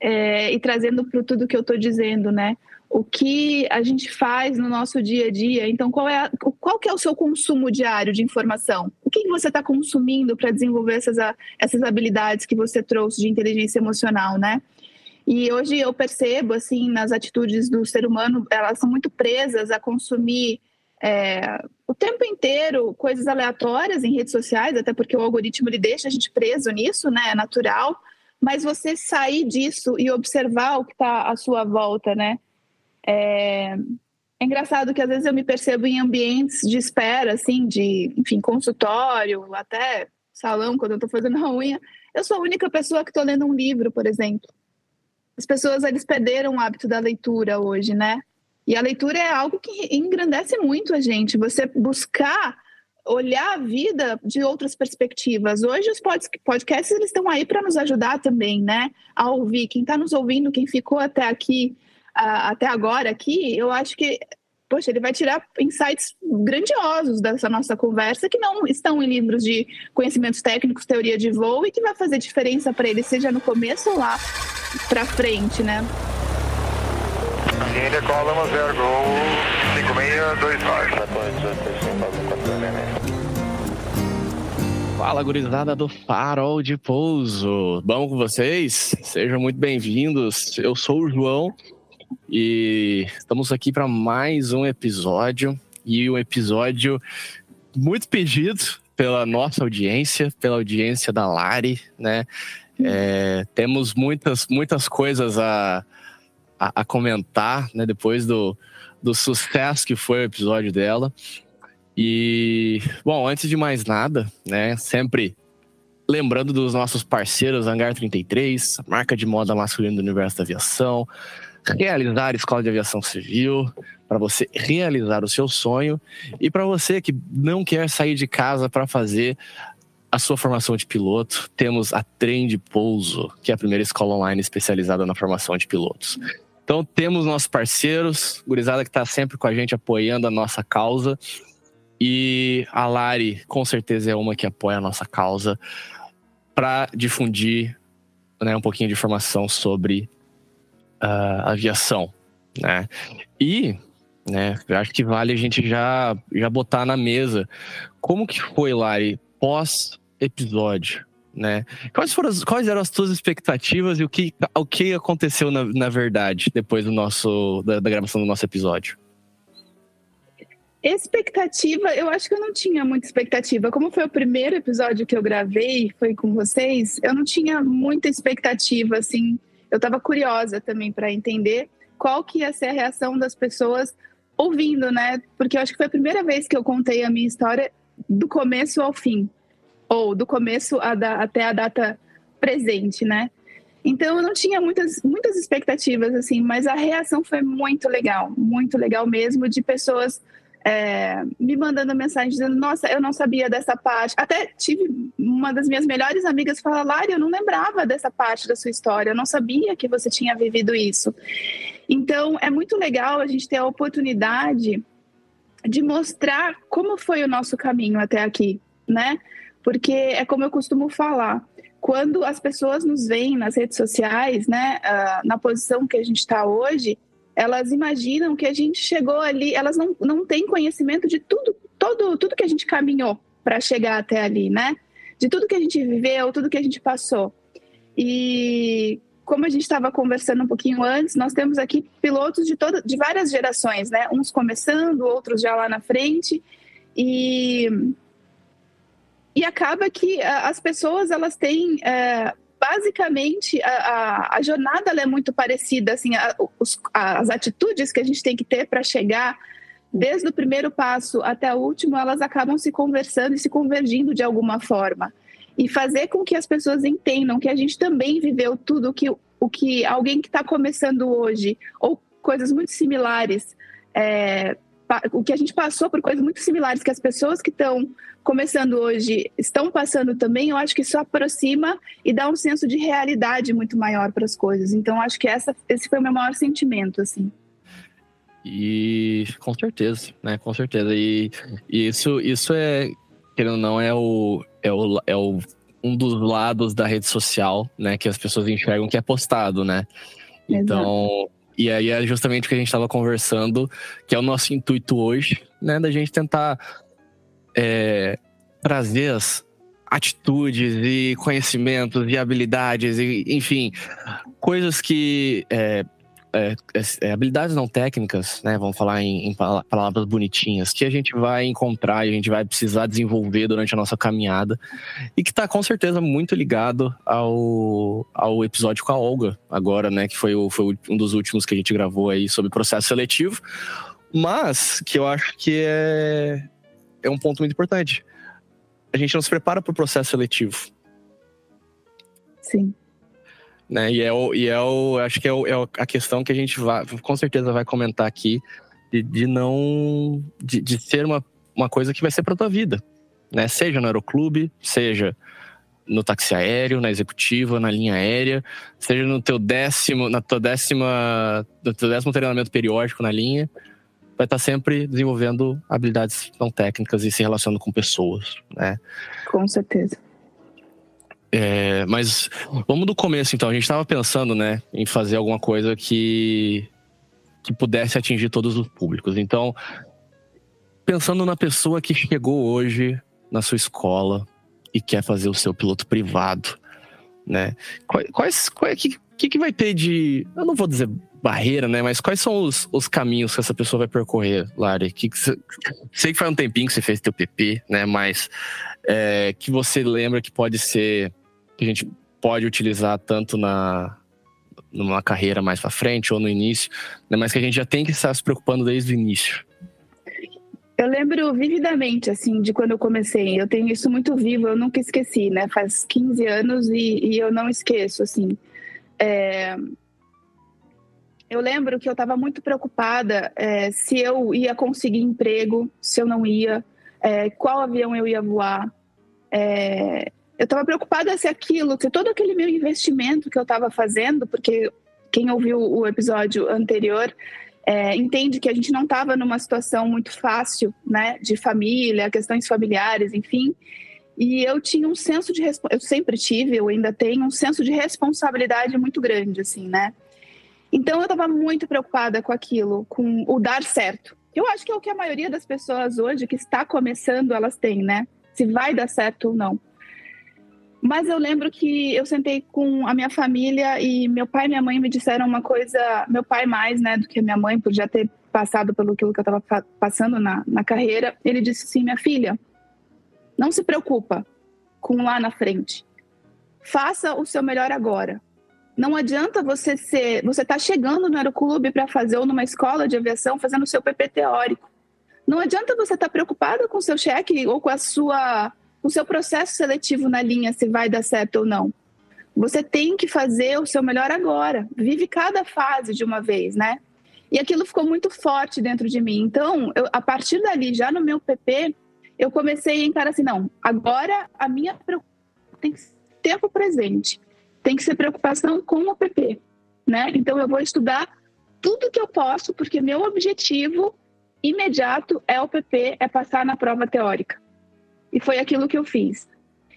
é, e trazendo para tudo que eu estou dizendo, né? O que a gente faz no nosso dia a dia. Então, qual, é a, qual que é o seu consumo diário de informação? O que você está consumindo para desenvolver essas, essas habilidades que você trouxe de inteligência emocional, né? E hoje eu percebo, assim, nas atitudes do ser humano, elas são muito presas a consumir é, o tempo inteiro coisas aleatórias em redes sociais, até porque o algoritmo ele deixa a gente preso nisso, né? É natural. Mas você sair disso e observar o que está à sua volta, né? É, é engraçado que às vezes eu me percebo em ambientes de espera, assim, de, enfim, consultório, até salão, quando eu estou fazendo a unha. Eu sou a única pessoa que estou lendo um livro, por exemplo. As pessoas, eles perderam o hábito da leitura hoje, né? E a leitura é algo que engrandece muito a gente. Você buscar olhar a vida de outras perspectivas. Hoje os podcasts eles estão aí para nos ajudar também, né? A ouvir. Quem está nos ouvindo, quem ficou até aqui, uh, até agora aqui, eu acho que poxa, ele vai tirar insights grandiosos dessa nossa conversa que não estão em livros de conhecimentos técnicos, teoria de voo e que vai fazer diferença para ele, seja no começo ou lá para frente, né? Coloma 0, Gol 5629. Fala, gurizada do Farol de Pouso. Bom com vocês? Sejam muito bem-vindos. Eu sou o João e estamos aqui para mais um episódio e um episódio muito pedido pela nossa audiência, pela audiência da Lari, né? É, temos muitas, muitas coisas a, a, a comentar, né, depois do, do sucesso que foi o episódio dela. E, bom, antes de mais nada, né, sempre lembrando dos nossos parceiros Hangar 33, marca de moda masculina do universo da aviação, realizar a escola de aviação civil, para você realizar o seu sonho e para você que não quer sair de casa para fazer a sua formação de piloto, temos a Trem de Pouso, que é a primeira escola online especializada na formação de pilotos. Então temos nossos parceiros, gurizada que está sempre com a gente apoiando a nossa causa. E a Lari, com certeza, é uma que apoia a nossa causa para difundir né, um pouquinho de informação sobre uh, aviação. Né? E né, acho que vale a gente já, já botar na mesa como que foi, Lari, pós-episódio né? Quais, foram as, quais eram as tuas expectativas e o que, o que aconteceu na, na verdade depois do nosso, da, da gravação do nosso episódio? Expectativa, eu acho que eu não tinha muita expectativa. Como foi o primeiro episódio que eu gravei, foi com vocês, eu não tinha muita expectativa, assim. Eu estava curiosa também para entender qual que ia ser a reação das pessoas ouvindo, né? Porque eu acho que foi a primeira vez que eu contei a minha história do começo ao fim ou do começo a da, até a data presente, né? Então eu não tinha muitas, muitas expectativas, assim, mas a reação foi muito legal, muito legal mesmo, de pessoas é, me mandando mensagem dizendo, nossa, eu não sabia dessa parte. Até tive uma das minhas melhores amigas falar, Lari, eu não lembrava dessa parte da sua história, eu não sabia que você tinha vivido isso. Então é muito legal a gente ter a oportunidade de mostrar como foi o nosso caminho até aqui, né? Porque é como eu costumo falar, quando as pessoas nos veem nas redes sociais, né, uh, na posição que a gente está hoje, elas imaginam que a gente chegou ali, elas não, não têm conhecimento de tudo, todo, tudo que a gente caminhou para chegar até ali, né? De tudo que a gente viveu, tudo que a gente passou. E como a gente estava conversando um pouquinho antes, nós temos aqui pilotos de, toda, de várias gerações, né? Uns começando, outros já lá na frente. E e acaba que as pessoas elas têm é, basicamente a, a, a, jornada é muito parecida assim a, os, as atitudes que a gente tem que ter para chegar desde o primeiro passo até o último elas acabam se conversando e se convergindo de alguma forma. E fazer com que as pessoas entendam que a gente também viveu tudo que o que alguém que está começando hoje ou coisas muito similares é, o que a gente passou por coisas muito similares que as pessoas que estão começando hoje estão passando também, eu acho que isso aproxima e dá um senso de realidade muito maior para as coisas. Então, acho que essa, esse foi o meu maior sentimento, assim. E com certeza, né? Com certeza. E, e isso, isso é, querendo ou não, é o, é o, é o um dos lados da rede social, né, que as pessoas enxergam que é postado, né? Então, e aí é justamente o que a gente estava conversando, que é o nosso intuito hoje, né, da gente tentar é, trazer as atitudes e conhecimentos e habilidades e, enfim, coisas que é, é, é, é, habilidades não técnicas, né? Vamos falar em, em, palavras bonitinhas, que a gente vai encontrar e a gente vai precisar desenvolver durante a nossa caminhada e que está com certeza muito ligado ao, ao episódio com a Olga, agora, né? Que foi, o, foi um dos últimos que a gente gravou aí sobre processo seletivo, mas que eu acho que é, é um ponto muito importante. A gente não se prepara para o processo seletivo. Sim né? E é o, e é o acho que é, o, é a questão que a gente vai, com certeza vai comentar aqui de, de não de, de ser uma, uma coisa que vai ser para tua vida, né? Seja no aeroclube, seja no táxi aéreo, na executiva, na linha aérea, seja no teu décimo, na tua décima, no teu décimo treinamento periódico na linha, vai estar sempre desenvolvendo habilidades não técnicas e se relacionando com pessoas, né? Com certeza. É, mas vamos do começo então. A gente estava pensando, né, em fazer alguma coisa que que pudesse atingir todos os públicos. Então, pensando na pessoa que chegou hoje na sua escola e quer fazer o seu piloto privado, né? Quais, qual, que, que, vai ter de, eu não vou dizer barreira, né? Mas quais são os, os caminhos que essa pessoa vai percorrer, Lari? Que, que sei que faz um tempinho que você fez teu PP, né? Mas é, que você lembra que pode ser que a gente pode utilizar tanto na numa carreira mais para frente ou no início, né, mas que a gente já tem que estar se preocupando desde o início. Eu lembro vividamente, assim, de quando eu comecei. Eu tenho isso muito vivo, eu nunca esqueci, né? Faz 15 anos e, e eu não esqueço, assim. É... Eu lembro que eu estava muito preocupada é, se eu ia conseguir emprego, se eu não ia, é, qual avião eu ia voar. Eu estava preocupada se aquilo, se todo aquele meu investimento que eu estava fazendo, porque quem ouviu o episódio anterior é, entende que a gente não estava numa situação muito fácil, né, de família, questões familiares, enfim. E eu tinha um senso de eu sempre tive, eu ainda tenho um senso de responsabilidade muito grande, assim, né? Então eu estava muito preocupada com aquilo, com o dar certo. Eu acho que é o que a maioria das pessoas hoje que está começando elas têm, né? Se vai dar certo ou não. Mas eu lembro que eu sentei com a minha família e meu pai e minha mãe me disseram uma coisa, meu pai mais, né, do que minha mãe, por já ter passado pelo que eu estava passando na, na carreira. Ele disse assim: minha filha, não se preocupa com lá na frente. Faça o seu melhor agora. Não adianta você ser, você tá chegando no aeroclube para fazer ou numa escola de aviação fazendo o seu PP teórico. Não adianta você estar tá preocupado com o seu cheque ou com a sua o seu processo seletivo na linha se vai dar certo ou não. Você tem que fazer o seu melhor agora. Vive cada fase de uma vez, né? E aquilo ficou muito forte dentro de mim. Então, eu, a partir dali, já no meu PP, eu comecei a encarar assim: não, agora a minha preocupação tem que ser tempo presente, tem que ser preocupação com o PP, né? Então, eu vou estudar tudo que eu posso, porque meu objetivo imediato é o PP, é passar na prova teórica. E foi aquilo que eu fiz.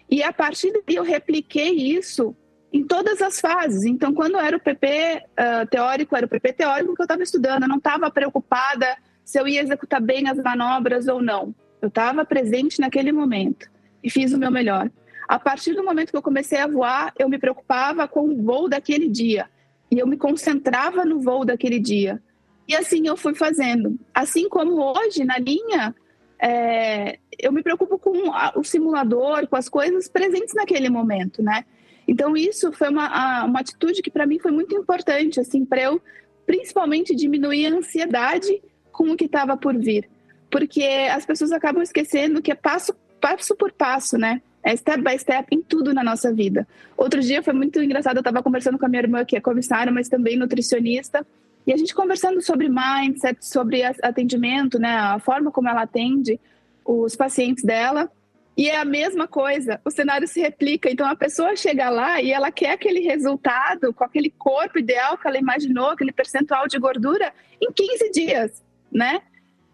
E a partir daí eu repliquei isso em todas as fases. Então, quando era o PP uh, ah, teórico, era o PP teórico que eu estava estudando. Eu não estava preocupada se eu ia executar bem as manobras ou não. Eu estava presente naquele momento e fiz o meu melhor. A partir do momento que eu comecei a voar, eu me preocupava com o voo daquele dia. E eu me concentrava no voo daquele dia. E assim eu fui fazendo. Assim como hoje, na linha, é, eu me preocupo com a, o simulador, com as coisas presentes naquele momento, né? Então isso foi uma, uma atitude que para mim foi muito importante, assim, para eu principalmente diminuir a ansiedade com o que estava por vir, porque as pessoas acabam esquecendo que é passo passo por passo, né? É step by step em tudo na nossa vida. Outro dia foi muito engraçado, eu estava conversando com a minha irmã, que é comissária, mas também nutricionista, e a gente conversando sobre mindset, sobre atendimento, né, a forma como ela atende os pacientes dela. E é a mesma coisa, o cenário se replica. Então a pessoa chega lá e ela quer aquele resultado com aquele corpo ideal que ela imaginou, aquele percentual de gordura, em 15 dias, né?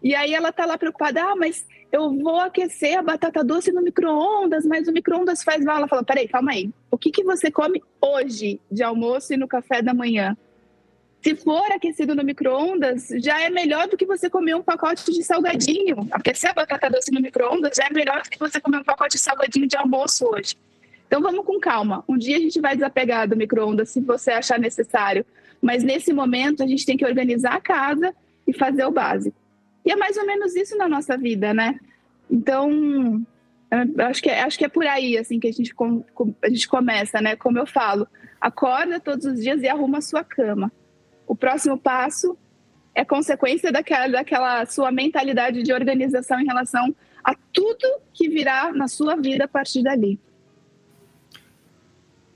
E aí ela tá lá preocupada, ah, mas eu vou aquecer a batata doce no micro-ondas, mas o micro-ondas faz mal. Ela fala, peraí, calma aí. O que, que você come hoje de almoço e no café da manhã? Se for aquecido no micro-ondas, já é melhor do que você comer um pacote de salgadinho. Aquecer a batata doce no micro-ondas já é melhor do que você comer um pacote de salgadinho de almoço hoje. Então vamos com calma. Um dia a gente vai desapegar do micro-ondas se você achar necessário. Mas nesse momento a gente tem que organizar a casa e fazer o básico. E é mais ou menos isso na nossa vida, né? Então, acho que, é, acho que é por aí assim que a gente, a gente começa, né? Como eu falo, acorda todos os dias e arruma a sua cama. O próximo passo é consequência daquela, daquela sua mentalidade de organização em relação a tudo que virá na sua vida a partir dali.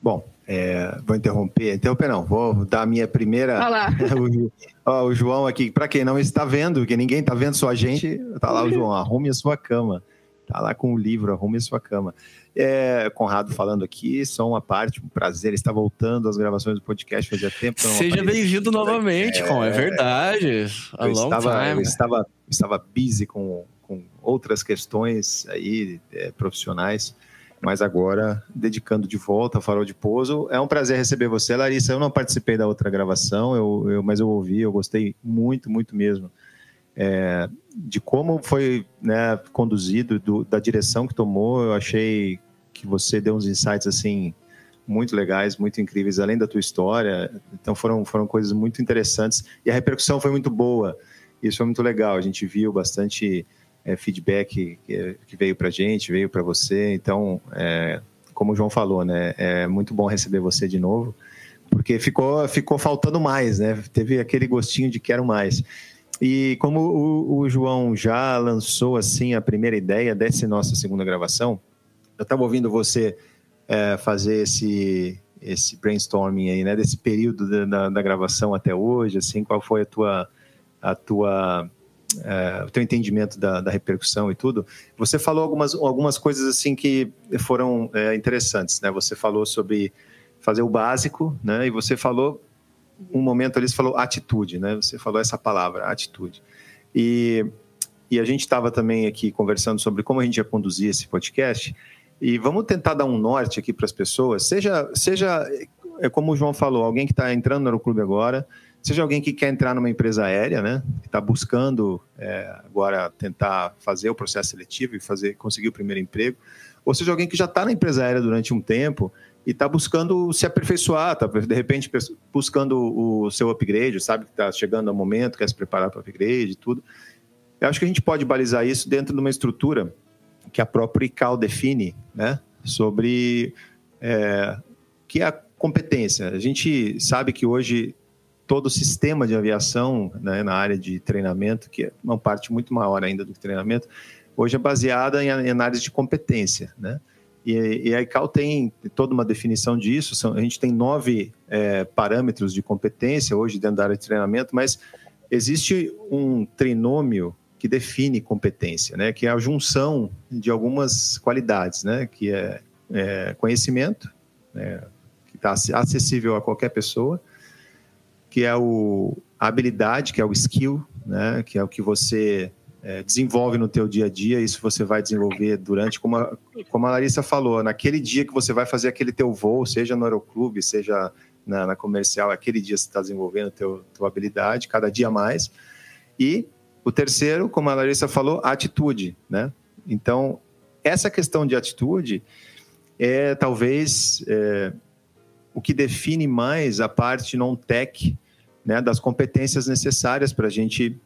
Bom, é, vou interromper, interromper não, vou dar a minha primeira. Olá. o, o, João aqui, para quem não está vendo, que ninguém está vendo, só a gente, tá lá o João, arrume a sua cama. Tá lá com o livro, arrume a sua cama. É, Conrado falando aqui, só uma parte, um prazer estar voltando às gravações do podcast, fazia tempo. Seja bem-vindo novamente, é, Com, é verdade. A eu, estava, eu estava, estava busy com, com outras questões aí, é, profissionais mas agora dedicando de volta ao Farol de Pouso. É um prazer receber você, Larissa. Eu não participei da outra gravação, eu, eu mas eu ouvi, eu gostei muito, muito mesmo é, de como foi né, conduzido, do, da direção que tomou. Eu achei que você deu uns insights assim muito legais, muito incríveis, além da tua história. Então foram, foram coisas muito interessantes e a repercussão foi muito boa. Isso foi muito legal. A gente viu bastante é, feedback que, que veio para gente, veio para você. Então, é, como o João falou, né, é muito bom receber você de novo, porque ficou, ficou faltando mais, né? Teve aquele gostinho de quero mais. E como o, o João já lançou assim a primeira ideia dessa nossa segunda gravação, eu estava ouvindo você é, fazer esse esse brainstorming aí, né? Desse período da, da, gravação até hoje, assim, qual foi a tua a tua é, o teu entendimento da, da, repercussão e tudo, você falou algumas, algumas coisas assim que foram é, interessantes, né? Você falou sobre fazer o básico, né? E você falou um momento ali, você falou atitude, né? Você falou essa palavra, atitude. E, e a gente estava também aqui conversando sobre como a gente ia conduzir esse podcast. E vamos tentar dar um norte aqui para as pessoas. Seja, seja é como o João falou, alguém que está entrando no clube agora, seja alguém que quer entrar numa empresa aérea, né, está buscando é, agora tentar fazer o processo seletivo e fazer conseguir o primeiro emprego, ou seja alguém que já está na empresa aérea durante um tempo e está buscando se aperfeiçoar, está de repente buscando o seu upgrade, sabe que está chegando o momento, quer se preparar para o upgrade e tudo. Eu acho que a gente pode balizar isso dentro de uma estrutura que a própria ICAO define, né, sobre é, que é a competência. A gente sabe que hoje todo o sistema de aviação né, na área de treinamento, que é uma parte muito maior ainda do que treinamento, hoje é baseada em análise de competência, né? E, e a ICAO tem toda uma definição disso. São, a gente tem nove é, parâmetros de competência hoje dentro da área de treinamento, mas existe um trinômio que define competência, né? Que é a junção de algumas qualidades, né? Que é, é conhecimento, né? que está acessível a qualquer pessoa, que é o, a habilidade, que é o skill, né? que é o que você é, desenvolve no teu dia a dia, isso você vai desenvolver durante, como a, como a Larissa falou, naquele dia que você vai fazer aquele teu voo, seja no aeroclube, seja na, na comercial, aquele dia você está desenvolvendo teu, tua habilidade, cada dia mais. E o terceiro, como a Larissa falou, a atitude, né? Então, essa questão de atitude é talvez é, o que define mais a parte non-tech né, das competências necessárias para a gente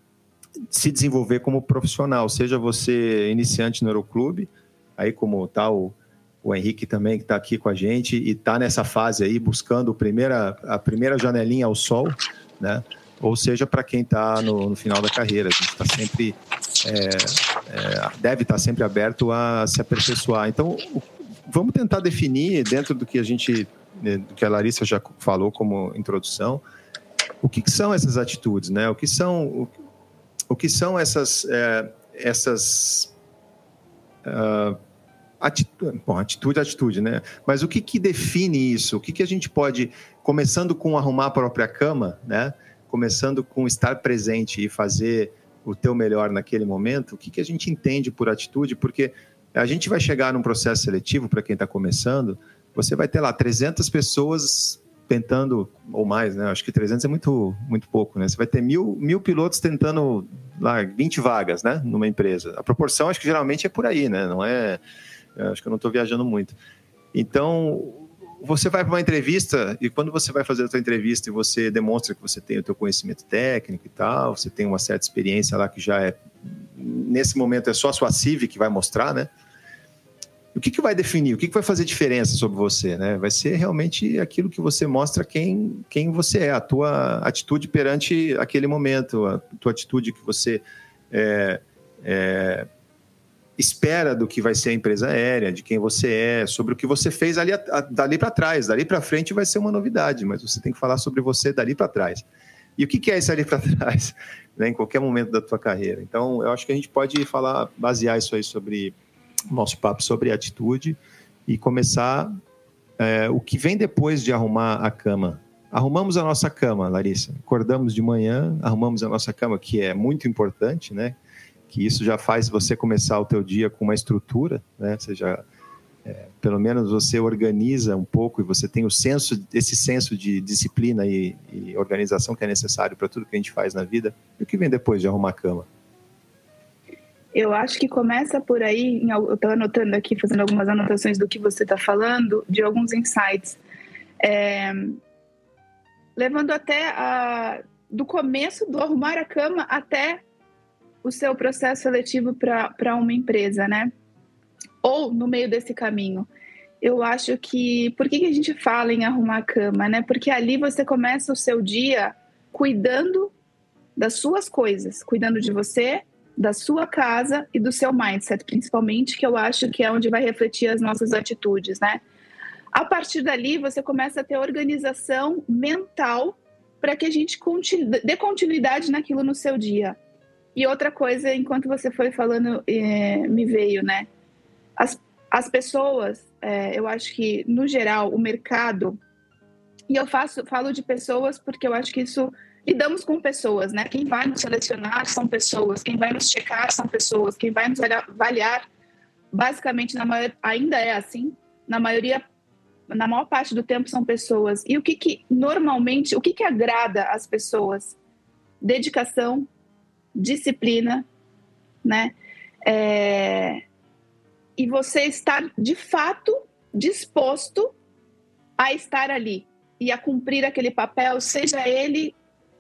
se desenvolver como profissional, seja você iniciante no Aeroclube, aí como tá o, o Henrique também que está aqui com a gente e está nessa fase aí buscando a primeira, a primeira janelinha ao sol, né? Ou seja, para quem está no, no, final da carreira, a gente está sempre é, é, deve estar tá sempre aberto a se aperfeiçoar. Então, vamos tentar definir dentro do que a gente, né, do que a Larissa já falou como introdução, o que, que, são essas atitudes, né? O que são, o, o que são essas, é, essas uh, atitude, bom, atitude, atitude, né? Mas o que, que define isso? O que, que a gente pode, começando com arrumar a própria cama, né? Começando com estar presente e fazer o teu melhor naquele momento, o que, que a gente entende por atitude? Porque a gente vai chegar num processo seletivo, para quem está começando, você vai ter lá 300 pessoas tentando, ou mais, né? Acho que 300 é muito, muito pouco, né? Você vai ter mil, mil pilotos tentando lá 20 vagas, né? Numa empresa. A proporção, acho que geralmente é por aí, né? Não é. Acho que eu não estou viajando muito. Então, você vai para uma entrevista e quando você vai fazer a sua entrevista e você demonstra que você tem o teu conhecimento técnico e tal, você tem uma certa experiência lá que já é nesse momento é só a sua CIV que vai mostrar, né? O que, que vai definir? O que, que vai fazer diferença sobre você, né? Vai ser realmente aquilo que você mostra quem, quem você é, a tua atitude perante aquele momento, a tua atitude que você é, é, espera do que vai ser a empresa aérea, de quem você é, sobre o que você fez ali, dali para trás. Dali para frente vai ser uma novidade, mas você tem que falar sobre você dali para trás. E o que é isso ali para trás, né, em qualquer momento da tua carreira? Então, eu acho que a gente pode falar, basear isso aí sobre nosso papo sobre atitude e começar é, o que vem depois de arrumar a cama. Arrumamos a nossa cama, Larissa. Acordamos de manhã, arrumamos a nossa cama, que é muito importante, né? que isso já faz você começar o teu dia com uma estrutura, né? Você já, é, pelo menos você organiza um pouco e você tem o senso, esse senso de disciplina e, e organização que é necessário para tudo que a gente faz na vida. E o que vem depois de arrumar a cama? Eu acho que começa por aí, eu estou anotando aqui, fazendo algumas anotações do que você está falando, de alguns insights. É, levando até a, do começo do arrumar a cama até o seu processo seletivo para uma empresa, né? Ou no meio desse caminho. Eu acho que. Por que, que a gente fala em arrumar a cama, né? Porque ali você começa o seu dia cuidando das suas coisas, cuidando de você, da sua casa e do seu mindset, principalmente, que eu acho que é onde vai refletir as nossas atitudes, né? A partir dali, você começa a ter organização mental para que a gente continue, dê continuidade naquilo no seu dia. E outra coisa, enquanto você foi falando, é, me veio, né? As, as pessoas, é, eu acho que, no geral, o mercado, e eu faço, falo de pessoas porque eu acho que isso lidamos com pessoas, né? Quem vai nos selecionar são pessoas, quem vai nos checar são pessoas, quem vai nos avaliar, basicamente, na maior, ainda é assim, na maioria, na maior parte do tempo são pessoas. E o que, que normalmente, o que, que agrada as pessoas? Dedicação, disciplina, né? É, e você estar de fato disposto a estar ali e a cumprir aquele papel, seja ele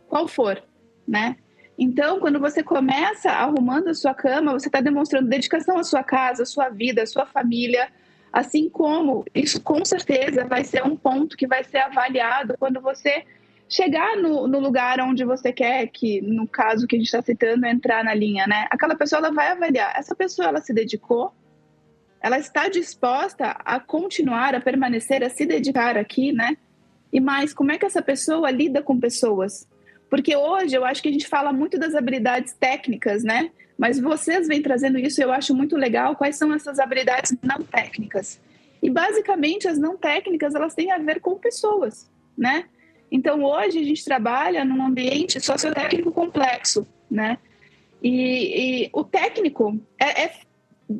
qual for, né? Então, quando você começa arrumando a sua cama, você está demonstrando dedicação à sua casa, à sua vida, à sua família, assim como isso com certeza vai ser um ponto que vai ser avaliado quando você chegar no, no, lugar onde você quer que, no caso que a gente está citando, entrar na linha, né? Aquela pessoa ela vai avaliar. Essa pessoa ela se dedicou, ela está disposta a continuar, a permanecer, a se dedicar aqui, né? E mais, como é que essa pessoa lida com pessoas? Porque hoje eu acho que a gente fala muito das habilidades técnicas, né? Mas vocês vêm trazendo isso, eu acho muito legal. Quais são essas habilidades não técnicas? E basicamente as não técnicas elas têm a ver com pessoas, né? Então, hoje a gente trabalha num ambiente sociotécnico complexo, né? E, e o técnico é, é,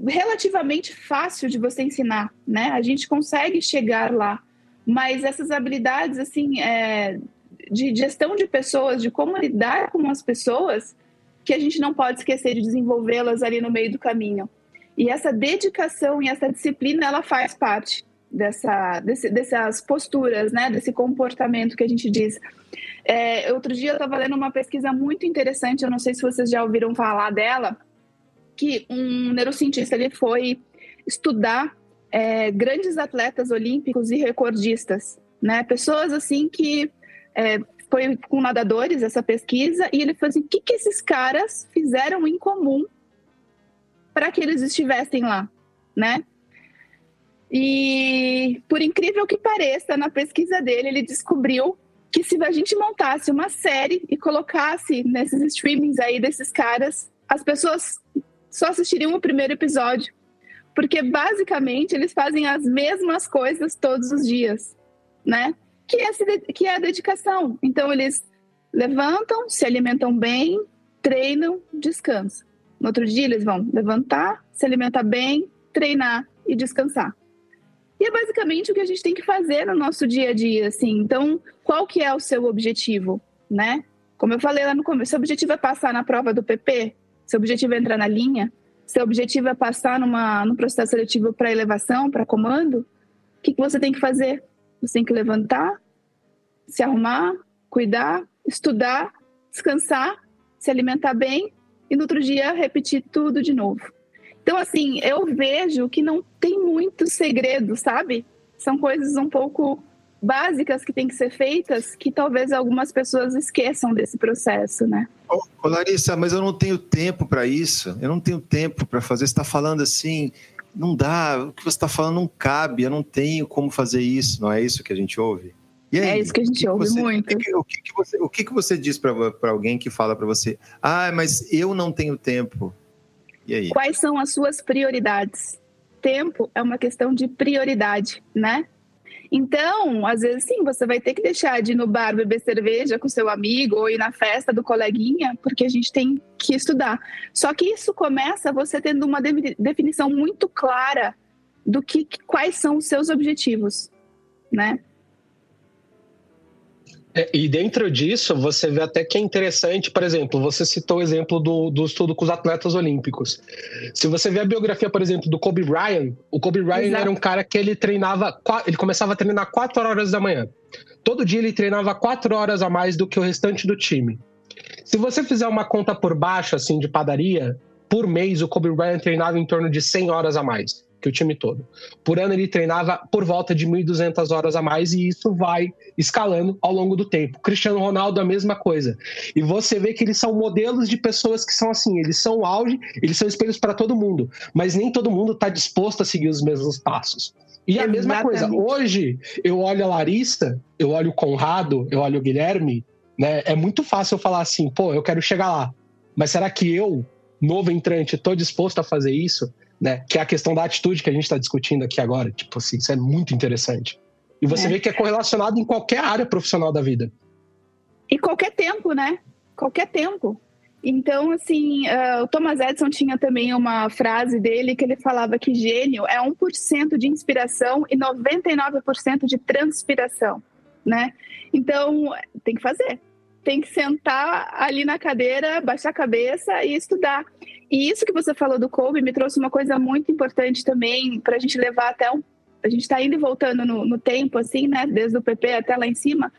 relativamente fácil de você ensinar, né? A gente consegue chegar lá, mas essas habilidades, assim, é, de gestão de pessoas, de como lidar com as pessoas, que a gente não pode esquecer de desenvolvê-las ali no meio do caminho. E essa dedicação e essa disciplina, ela faz parte dessa, desse, dessas posturas, né, desse comportamento que a gente diz. É, outro dia eu estava lendo uma pesquisa muito interessante, eu não sei se vocês já ouviram falar dela, que um neurocientista ele foi estudar é, grandes atletas olímpicos e recordistas, né, pessoas assim que é, foi com nadadores essa pesquisa e ele falou assim, o que, que esses caras fizeram em comum para que eles estivessem lá, né? E, por incrível que pareça, na pesquisa dele, ele descobriu que se a gente montasse uma série e colocasse nesses streamings aí desses caras, as pessoas só assistiriam o primeiro episódio. Porque basicamente eles fazem as mesmas coisas todos os dias, né? Que é, que é a dedicação. Então eles levantam, se alimentam bem, treinam, descansam. No outro dia, eles vão levantar, se alimentar bem, treinar e descansar. E é basicamente o que a gente tem que fazer no nosso dia a dia, assim. Então, qual que é o seu objetivo, né? Como eu falei lá no começo, seu objetivo é passar na prova do PP? Seu objetivo é entrar na linha? Seu objetivo é passar numa, num processo seletivo para elevação, para comando? O que, que você tem que fazer? Você tem que levantar, se arrumar, cuidar, estudar, descansar, se alimentar bem e no outro dia repetir tudo de novo. Então, assim, eu vejo que não tem muito segredo, sabe? São coisas um pouco básicas que têm que ser feitas que talvez algumas pessoas esqueçam desse processo, né? Ô, Larissa, mas eu não tenho tempo para isso. Eu não tenho tempo para fazer. Você está falando assim, não dá. O que você está falando não cabe. Eu não tenho como fazer isso. Não é isso que a gente ouve? Aí, é isso que a gente ouve você, muito. O que, o que, você, o que, que você diz para alguém que fala para você? Ah, mas eu não tenho tempo. E aí? Quais são as suas prioridades? Tempo é uma questão de prioridade, né? Então, às vezes, sim, você vai ter que deixar de ir no bar beber cerveja com seu amigo ou ir na festa do coleguinha, porque a gente tem que estudar. Só que isso começa você tendo uma definição muito clara do que quais são os seus objetivos, né? É, e dentro disso, você vê até que é interessante, por exemplo, você citou o exemplo do, do estudo com os atletas olímpicos. Se você vê a biografia, por exemplo, do Kobe Bryant, o Kobe Bryant Exato. era um cara que ele treinava, ele começava a treinar 4 horas da manhã. Todo dia ele treinava 4 horas a mais do que o restante do time. Se você fizer uma conta por baixo, assim, de padaria, por mês o Kobe Bryant treinava em torno de 100 horas a mais que o time todo. Por ano ele treinava por volta de 1.200 horas a mais e isso vai escalando ao longo do tempo. Cristiano Ronaldo a mesma coisa. E você vê que eles são modelos de pessoas que são assim, eles são auge, eles são espelhos para todo mundo, mas nem todo mundo está disposto a seguir os mesmos passos. E a mesma coisa, hoje eu olho a Larissa, eu olho o Conrado, eu olho o Guilherme, né? É muito fácil eu falar assim, pô, eu quero chegar lá. Mas será que eu, novo entrante, estou disposto a fazer isso? Né? Que é a questão da atitude que a gente está discutindo aqui agora. Tipo assim, isso é muito interessante. E você é. vê que é correlacionado em qualquer área profissional da vida. E qualquer tempo, né? Qualquer tempo. Então, assim, uh, o Thomas Edison tinha também uma frase dele que ele falava que gênio é 1% de inspiração e 99% de transpiração, né? Então, tem que fazer. Tem que sentar ali na cadeira, baixar a cabeça e estudar. E isso que você falou do Kobe me trouxe uma coisa muito importante também para a gente levar até um. A gente está indo e voltando no, no, tempo, assim, né? Desde o PP até lá em cima.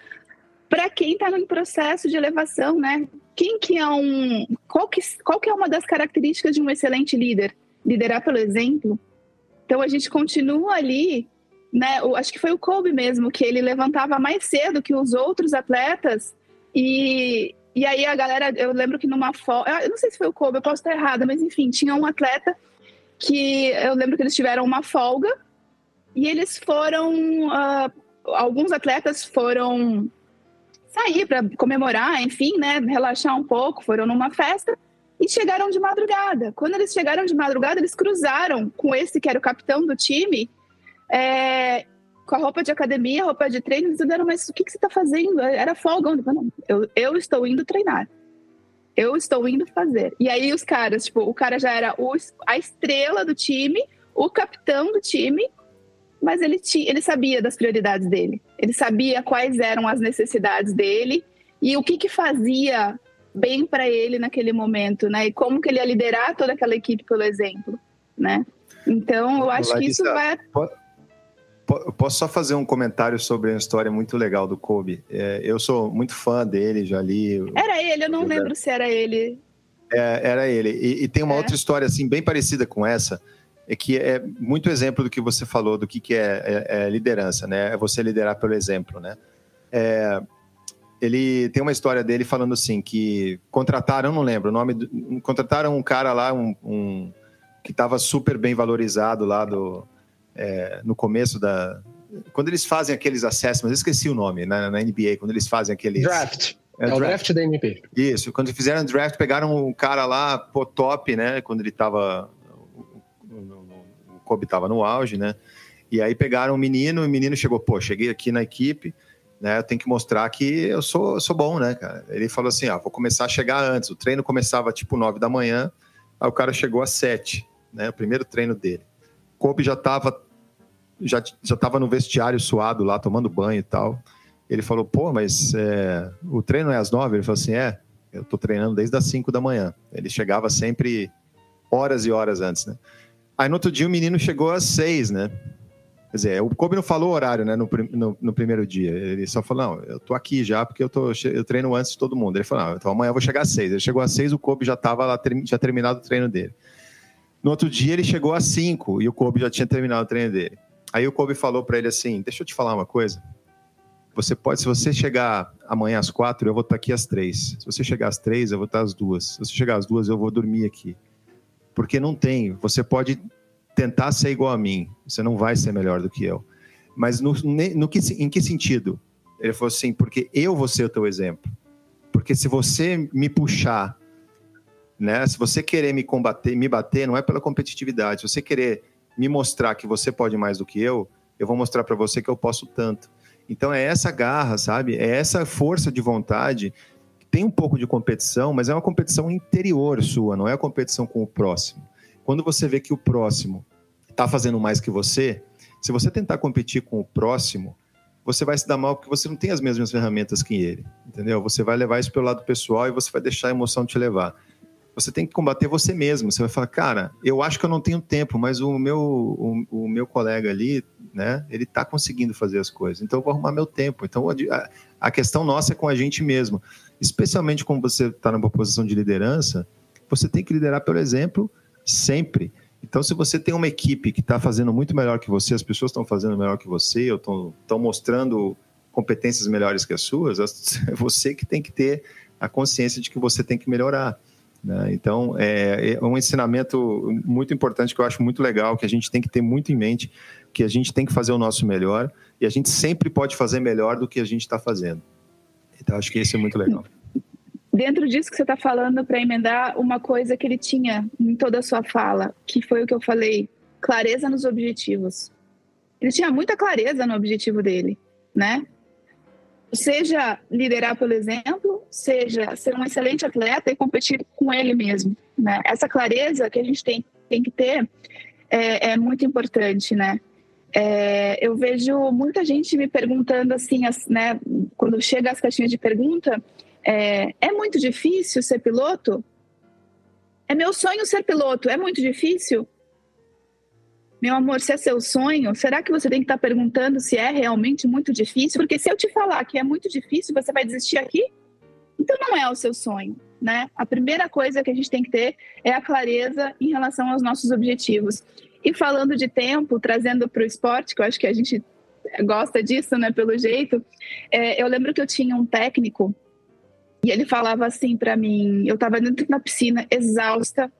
Para quem está no processo de elevação, né? Quem que é um. Qual que, qual que é uma das características de um excelente líder? Liderar pelo exemplo. Então a gente continua ali, né? Acho que foi o Kobe mesmo, que ele levantava mais cedo que os outros atletas e, e aí a galera, eu lembro que numa folga, eu não sei se foi o Kobe, eu posso estar errada, mas enfim, tinha um atleta que eu lembro que eles tiveram uma folga e eles foram, uh, alguns atletas foram sair para comemorar, enfim, né, relaxar um pouco, foram numa festa e chegaram de madrugada. Quando eles chegaram de madrugada, eles cruzaram com esse que era o capitão do time é, com a roupa de academia, roupa de treino, eles disseram, mas o que, que você está fazendo? Era folga. Eu, não, eu, eu estou indo treinar. Eu estou indo fazer. E aí os caras, tipo, o cara já era o, a estrela do time, o capitão do time, mas ele, tinha, ele sabia das prioridades dele. Ele sabia quais eram as necessidades dele e o que, que fazia bem para ele naquele momento, né? E como que ele ia liderar toda aquela equipe pelo exemplo, né? Então, eu acho que isso vai... Posso só fazer um comentário sobre uma história muito legal do Kobe? É, eu sou muito fã dele, já li. Era ele, eu não eu lembro se era ele. É, era ele. E, e tem uma é. outra história assim bem parecida com essa, é que é muito exemplo do que você falou, do que, que é, é, é liderança, né? É você liderar pelo exemplo, né? É, ele tem uma história dele falando assim que contrataram, não lembro o nome, do, contrataram um cara lá, um, um que estava super bem valorizado lá do é, no começo da. Quando eles fazem aqueles assessments, eu esqueci o nome, na, na NBA, quando eles fazem aqueles. Draft. É, é o draft. da NBA. Isso, quando fizeram o draft, pegaram um cara lá, pô, top, né? Quando ele tava. O Kobe tava no auge, né? E aí pegaram o menino, o menino chegou, pô, cheguei aqui na equipe né? Eu tenho que mostrar que eu sou, sou bom, né, cara? Ele falou assim: ah, vou começar a chegar antes. O treino começava tipo 9 da manhã, aí o cara chegou às 7, né? O primeiro treino dele. Kobe já estava já, já tava no vestiário suado lá, tomando banho e tal. Ele falou, pô, mas é, o treino é às 9? Ele falou assim: é, eu tô treinando desde as 5 da manhã. Ele chegava sempre horas e horas antes, né? Aí no outro dia o menino chegou às 6, né? Quer dizer, o Kobe não falou o horário, né, no, no, no, primeiro dia. Ele só falou, não, eu tô aqui já porque eu, tô, eu treino antes de todo mundo. Ele falou, não, então amanhã eu vou chegar às seis. Ele chegou às seis, o Kobe já tava lá, já terminado o treino dele. No outro dia ele chegou às cinco e o Kobe já tinha terminado o treino dele. Aí o Kobe falou para ele assim, deixa eu te falar uma coisa. Você pode, se você chegar amanhã às quatro, eu vou estar aqui às três. Se você chegar às três, eu vou estar às duas. Se você chegar às duas, eu vou dormir aqui. Porque não tem. Você pode tentar ser igual a mim. Você não vai ser melhor do que eu. Mas no, no que, em que sentido? Ele falou assim, porque eu vou ser o teu exemplo. Porque se você me puxar, né? Se você querer me combater, me bater, não é pela competitividade. Se você querer me mostrar que você pode mais do que eu, eu vou mostrar para você que eu posso tanto. Então é essa garra, sabe? É essa força de vontade. Tem um pouco de competição, mas é uma competição interior sua, não é a competição com o próximo. Quando você vê que o próximo está fazendo mais que você, se você tentar competir com o próximo, você vai se dar mal porque você não tem as mesmas ferramentas que ele, entendeu? Você vai levar isso pelo lado pessoal e você vai deixar a emoção te levar. Você tem que combater você mesmo. Você vai falar, cara, eu acho que eu não tenho tempo, mas o meu, o, o meu colega ali, né, ele está conseguindo fazer as coisas. Então eu vou arrumar meu tempo. Então a, a questão nossa é com a gente mesmo. Especialmente quando você está numa posição de liderança, você tem que liderar pelo exemplo sempre. Então, se você tem uma equipe que está fazendo muito melhor que você, as pessoas estão fazendo melhor que você, ou estão mostrando competências melhores que as suas, é você que tem que ter a consciência de que você tem que melhorar. Né? Então, é, é, um ensinamento muito importante que eu acho muito legal, que a gente tem que ter muito em mente, que a gente tem que fazer o nosso melhor e a gente sempre pode fazer melhor do que a gente está fazendo. Então, acho que isso é muito legal dentro disso que você está falando, para emendar uma coisa que ele tinha em toda a sua fala, que foi o que eu falei, clareza nos objetivos. Ele tinha muita clareza no objetivo dele, né? Seja liderar pelo exemplo, seja ser um excelente atleta e competir com ele mesmo, né? Essa clareza que a gente tem, tem que ter é, é muito importante, né? É, eu vejo muita gente me perguntando assim, né? Quando chega as caixinhas de pergunta, é, é muito difícil ser piloto? É meu sonho ser piloto. É muito difícil? Meu amor, se é seu sonho, será que você tem que estar perguntando se é realmente muito difícil? Porque se eu te falar que é muito difícil, você vai desistir aqui? Então não é o seu sonho, né? A primeira coisa que a gente tem que ter é a clareza em relação aos nossos objetivos. E falando de tempo, trazendo para o esporte, que eu acho que a gente gosta disso, né? Pelo jeito, é, eu lembro que eu tinha um técnico e ele falava assim para mim: eu estava dentro da piscina, exausta,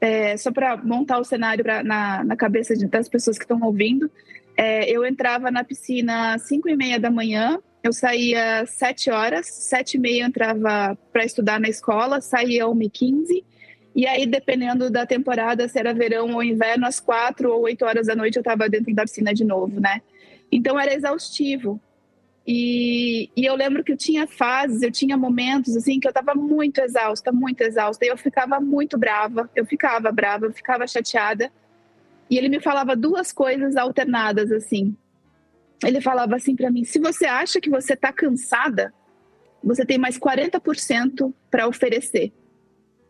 é, só para montar o cenário pra, na, na cabeça de, das pessoas que estão ouvindo. É, eu entrava na piscina às 5 e meia da manhã, eu saía 7 horas, 7 e meia entrava para estudar na escola, saía às 1 e 15 e aí, dependendo da temporada, se era verão ou inverno, às 4 ou 8 horas da noite eu estava dentro da piscina de novo, né? Então era exaustivo. E, e, eu lembro que eu tinha fases, eu tinha momentos assim que eu estava muito exausta, muito exausta, e eu ficava muito brava, eu ficava brava, eu ficava chateada. E ele me falava duas coisas alternadas assim. Ele falava assim para mim: se você acha que você está cansada, você tem mais 40% para oferecer.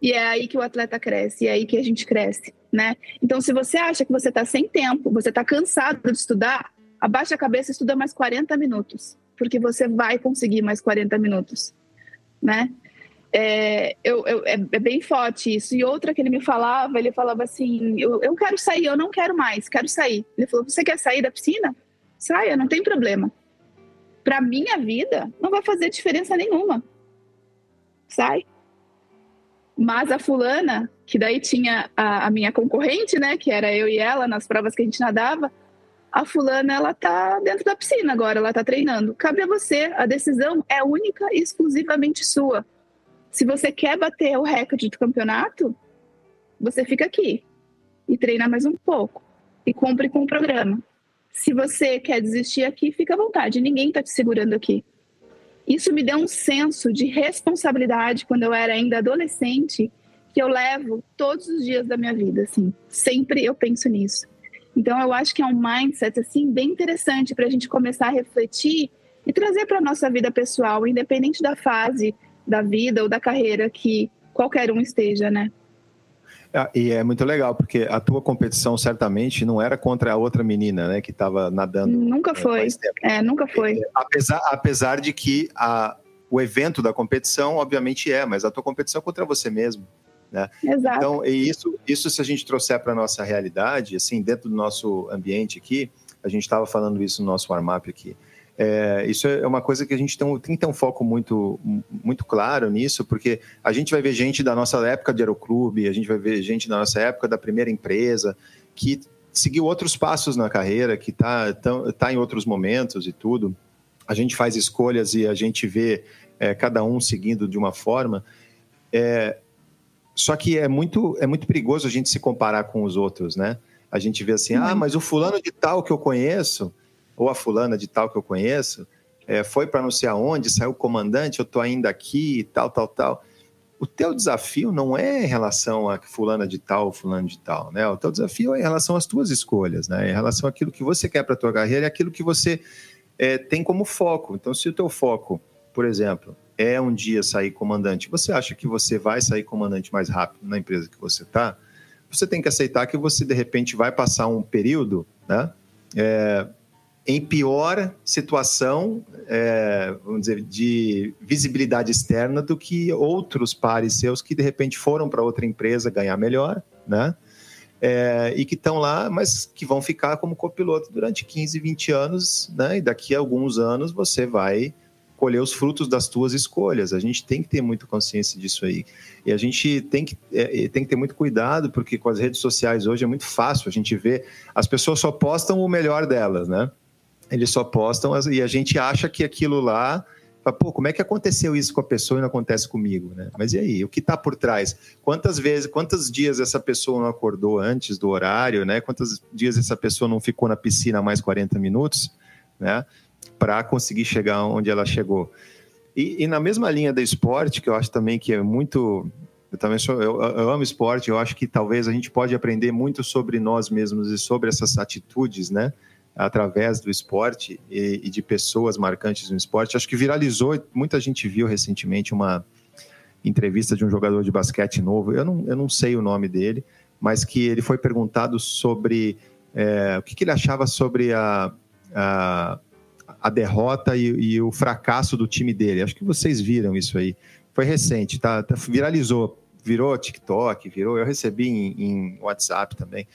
E é aí que o atleta cresce, e é aí que a gente cresce, né? Então, se você acha que você está sem tempo, você está cansado de estudar, abaixa a cabeça e estuda mais 40 minutos porque você vai conseguir mais 40 minutos, né? É, eu, eu, é, é, bem forte isso. E outra que ele me falava, ele falava assim: eu, eu quero sair, eu não quero mais, quero sair. Ele falou: Você quer sair da piscina? Saia, não tem problema. Para minha vida, não vai fazer diferença nenhuma. Sai. Mas a fulana, que daí tinha a, a minha concorrente, né, que era eu e ela nas provas que a gente nadava, a fulana ela tá dentro da piscina agora, ela tá treinando. Cabe a você, a decisão é única e exclusivamente sua. Se você quer bater o recorde do campeonato, você fica aqui e treina mais um pouco e cumpre com o programa. Se você quer desistir aqui, fica à vontade, ninguém está te segurando aqui. Isso me deu um senso de responsabilidade quando eu era ainda adolescente, que eu levo todos os dias da minha vida, assim. Sempre eu penso nisso. Então eu acho que é um mindset assim bem interessante para a gente começar a refletir e trazer para nossa vida pessoal, independente da fase da vida ou da carreira que qualquer um esteja, né? É, e é muito legal, porque a tua competição certamente não era contra a outra menina, né, que estava nadando. Nunca é, foi. É, nunca foi. Apesar, apesar de que a, o evento da competição, obviamente, é, mas a tua competição é contra você mesmo. Né? Exato. Então, e isso, isso se a gente trouxer para a nossa realidade, assim, dentro do nosso ambiente aqui, a gente estava falando isso no nosso warm-up aqui. É, isso é uma coisa que a gente tem, tem que ter um foco muito, muito claro nisso, porque a gente vai ver gente da nossa época de aeroclube, a gente vai ver gente da nossa época da primeira empresa, que seguiu outros passos na carreira, que está tá em outros momentos e tudo. A gente faz escolhas e a gente vê é, cada um seguindo de uma forma. É, só que é muito, é muito perigoso a gente se comparar com os outros, né? A gente vê assim, ah, mas o fulano de tal que eu conheço, ou a fulana de tal que eu conheço, é, foi para não sei aonde, saiu comandante, eu estou ainda aqui, tal, tal, tal. O teu desafio não é em relação a fulana de tal, fulano de tal, né? O teu desafio é em relação às tuas escolhas, né? Em relação àquilo que você quer para tua carreira e aquilo que você é, tem como foco. Então, se o teu foco, por exemplo, é um dia sair comandante, você acha que você vai sair comandante mais rápido na empresa que você está? Você tem que aceitar que você, de repente, vai passar um período, né? É, em pior situação, é, vamos dizer, de visibilidade externa do que outros pares seus que de repente foram para outra empresa ganhar melhor, né? É, e que estão lá, mas que vão ficar como copiloto durante 15, 20 anos, né? E daqui a alguns anos você vai colher os frutos das tuas escolhas. A gente tem que ter muita consciência disso aí. E a gente tem que, é, tem que ter muito cuidado, porque com as redes sociais hoje é muito fácil a gente ver, as pessoas só postam o melhor delas, né? Eles só postam e a gente acha que aquilo lá pô, como é que aconteceu isso com a pessoa e não acontece comigo, né? Mas e aí, o que está por trás? Quantas vezes, quantos dias essa pessoa não acordou antes do horário, né? Quantos dias essa pessoa não ficou na piscina mais 40 minutos, né? Para conseguir chegar onde ela chegou. E, e, na mesma linha do esporte, que eu acho também que é muito. Eu também sou, eu, eu amo esporte, eu acho que talvez a gente pode aprender muito sobre nós mesmos e sobre essas atitudes, né? Através do esporte e, e, de pessoas marcantes no esporte. Acho que viralizou, muita gente viu recentemente uma entrevista de um jogador de basquete novo, eu não, eu não sei o nome dele, mas que ele foi perguntado sobre é, o que, que, ele achava sobre a, a, a derrota e, e, o fracasso do time dele. Acho que vocês viram isso aí. Foi recente, tá, tá viralizou, virou TikTok, virou. Eu recebi em, em WhatsApp também.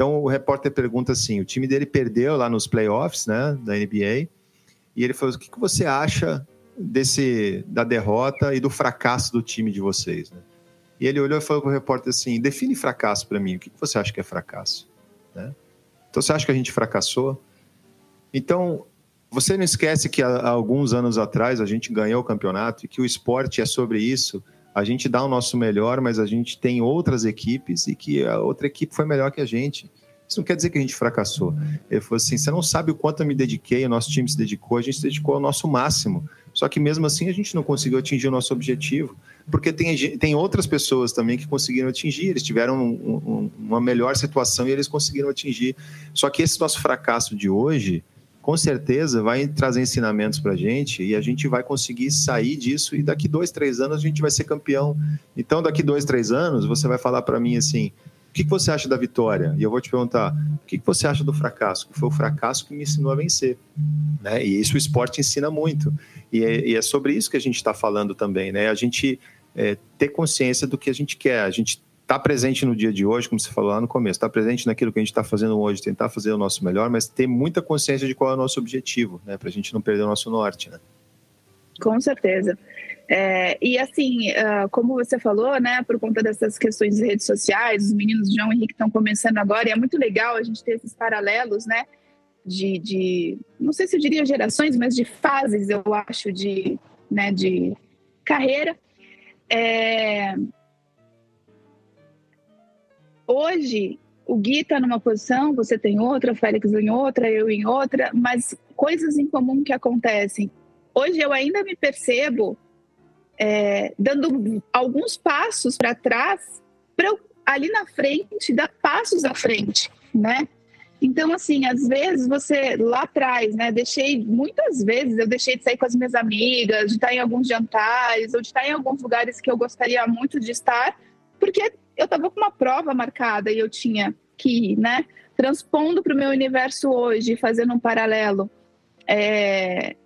Então o repórter pergunta assim: o time dele perdeu lá nos playoffs, né, da NBA, e ele falou: o que, que você acha desse da derrota e do fracasso do time de vocês? Né? E ele olhou e falou para o repórter assim: define fracasso para mim. O que, que você acha que é fracasso? Né? Então você acha que a gente fracassou? Então você não esquece que há, há alguns anos atrás a gente ganhou o campeonato e que o esporte é sobre isso a gente dá o nosso melhor, mas a gente tem outras equipes e que a outra equipe foi melhor que a gente. Isso não quer dizer que a gente fracassou. Ele falou assim: você não sabe o quanto eu me dediquei, o nosso time se dedicou, a gente se dedicou ao nosso máximo. Só que mesmo assim a gente não conseguiu atingir o nosso objetivo, porque tem, tem outras pessoas também que conseguiram atingir, eles tiveram um, um, uma melhor situação e eles conseguiram atingir. Só que esse nosso fracasso de hoje, com certeza vai trazer ensinamentos para a gente e a gente vai conseguir sair disso e daqui dois, três anos a gente vai ser campeão. Então, daqui dois, três anos, você vai falar para mim assim, o que, você acha da vitória? E eu vou te perguntar, o que, você acha do fracasso? Que foi o fracasso que me ensinou a vencer. Né? E isso o esporte ensina muito. E é, é sobre isso que a gente está falando também, né? A gente é, ter consciência do que a gente quer. A gente estar tá presente no dia de hoje, como você falou lá no começo, estar tá presente naquilo que a gente está fazendo hoje, tentar fazer o nosso melhor, mas ter muita consciência de qual é o nosso objetivo, né? Para a gente não perder o nosso norte, né? Com certeza. É, e assim, uh, como você falou, né, por conta dessas questões de redes sociais, os meninos João e Henrique estão começando agora, e é muito legal a gente ter esses paralelos, né, de, de, não sei se eu diria gerações, mas de fases, eu acho, de, né, de carreira. É, hoje o Gui está numa posição, você tem outra, o Félix em outra, eu em outra, mas coisas em comum que acontecem. Hoje eu ainda me percebo é, dando alguns passos para trás, para ali na frente dar passos à frente, né? Então, assim, às vezes você lá atrás, né? Deixei, muitas vezes eu deixei de sair com as minhas amigas, de estar em alguns jantares, ou de estar em alguns lugares que eu gostaria muito de estar, porque eu estava com uma prova marcada e eu tinha que ir, né? Transpondo para o meu universo hoje, fazendo um paralelo. É...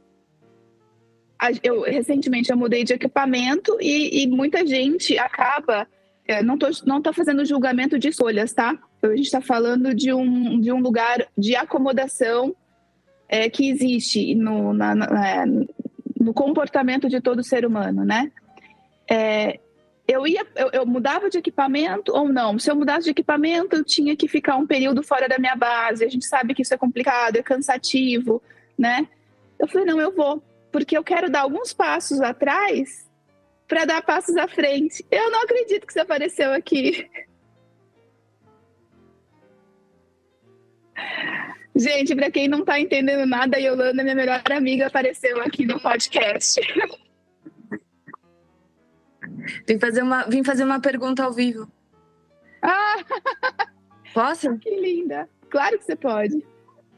Eu recentemente eu mudei de equipamento e, e muita gente acaba é, não tô, não tô fazendo julgamento de escolhas, tá? A gente está falando de um, de um lugar de acomodação é, que existe no, na, na, no comportamento de todo ser humano, né? É, eu ia, eu, eu, mudava de equipamento ou não? Se eu mudasse de equipamento, eu tinha que ficar um período fora da minha base. A gente sabe que isso é complicado, é cansativo, né? Eu falei, não, eu vou, porque eu quero dar alguns passos atrás para dar passos à frente. Eu não acredito que você apareceu aqui. Gente, para quem não está entendendo nada, a Yolanda, minha melhor amiga, apareceu aqui no podcast. Vim fazer uma, vim fazer uma pergunta ao vivo. Ah! Posso? Que linda. Claro que você pode.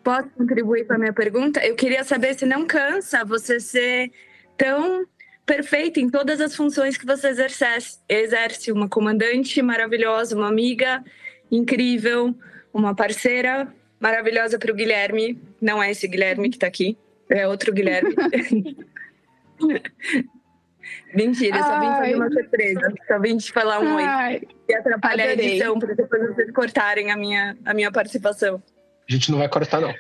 Posso contribuir com a minha pergunta? Eu queria saber se não cansa você ser tão perfeita em todas as funções que você exerce. Exerce uma comandante maravilhosa, uma amiga incrível, uma parceira maravilhosa para o Guilherme. Não é esse Guilherme que está aqui, é outro Guilherme. Mentira, só vim fazer uma surpresa. Só vim te falar um Ai, oi. E atrapalhar adorei. a edição para depois vocês cortarem a minha, a minha participação. A gente não vai cortar, não.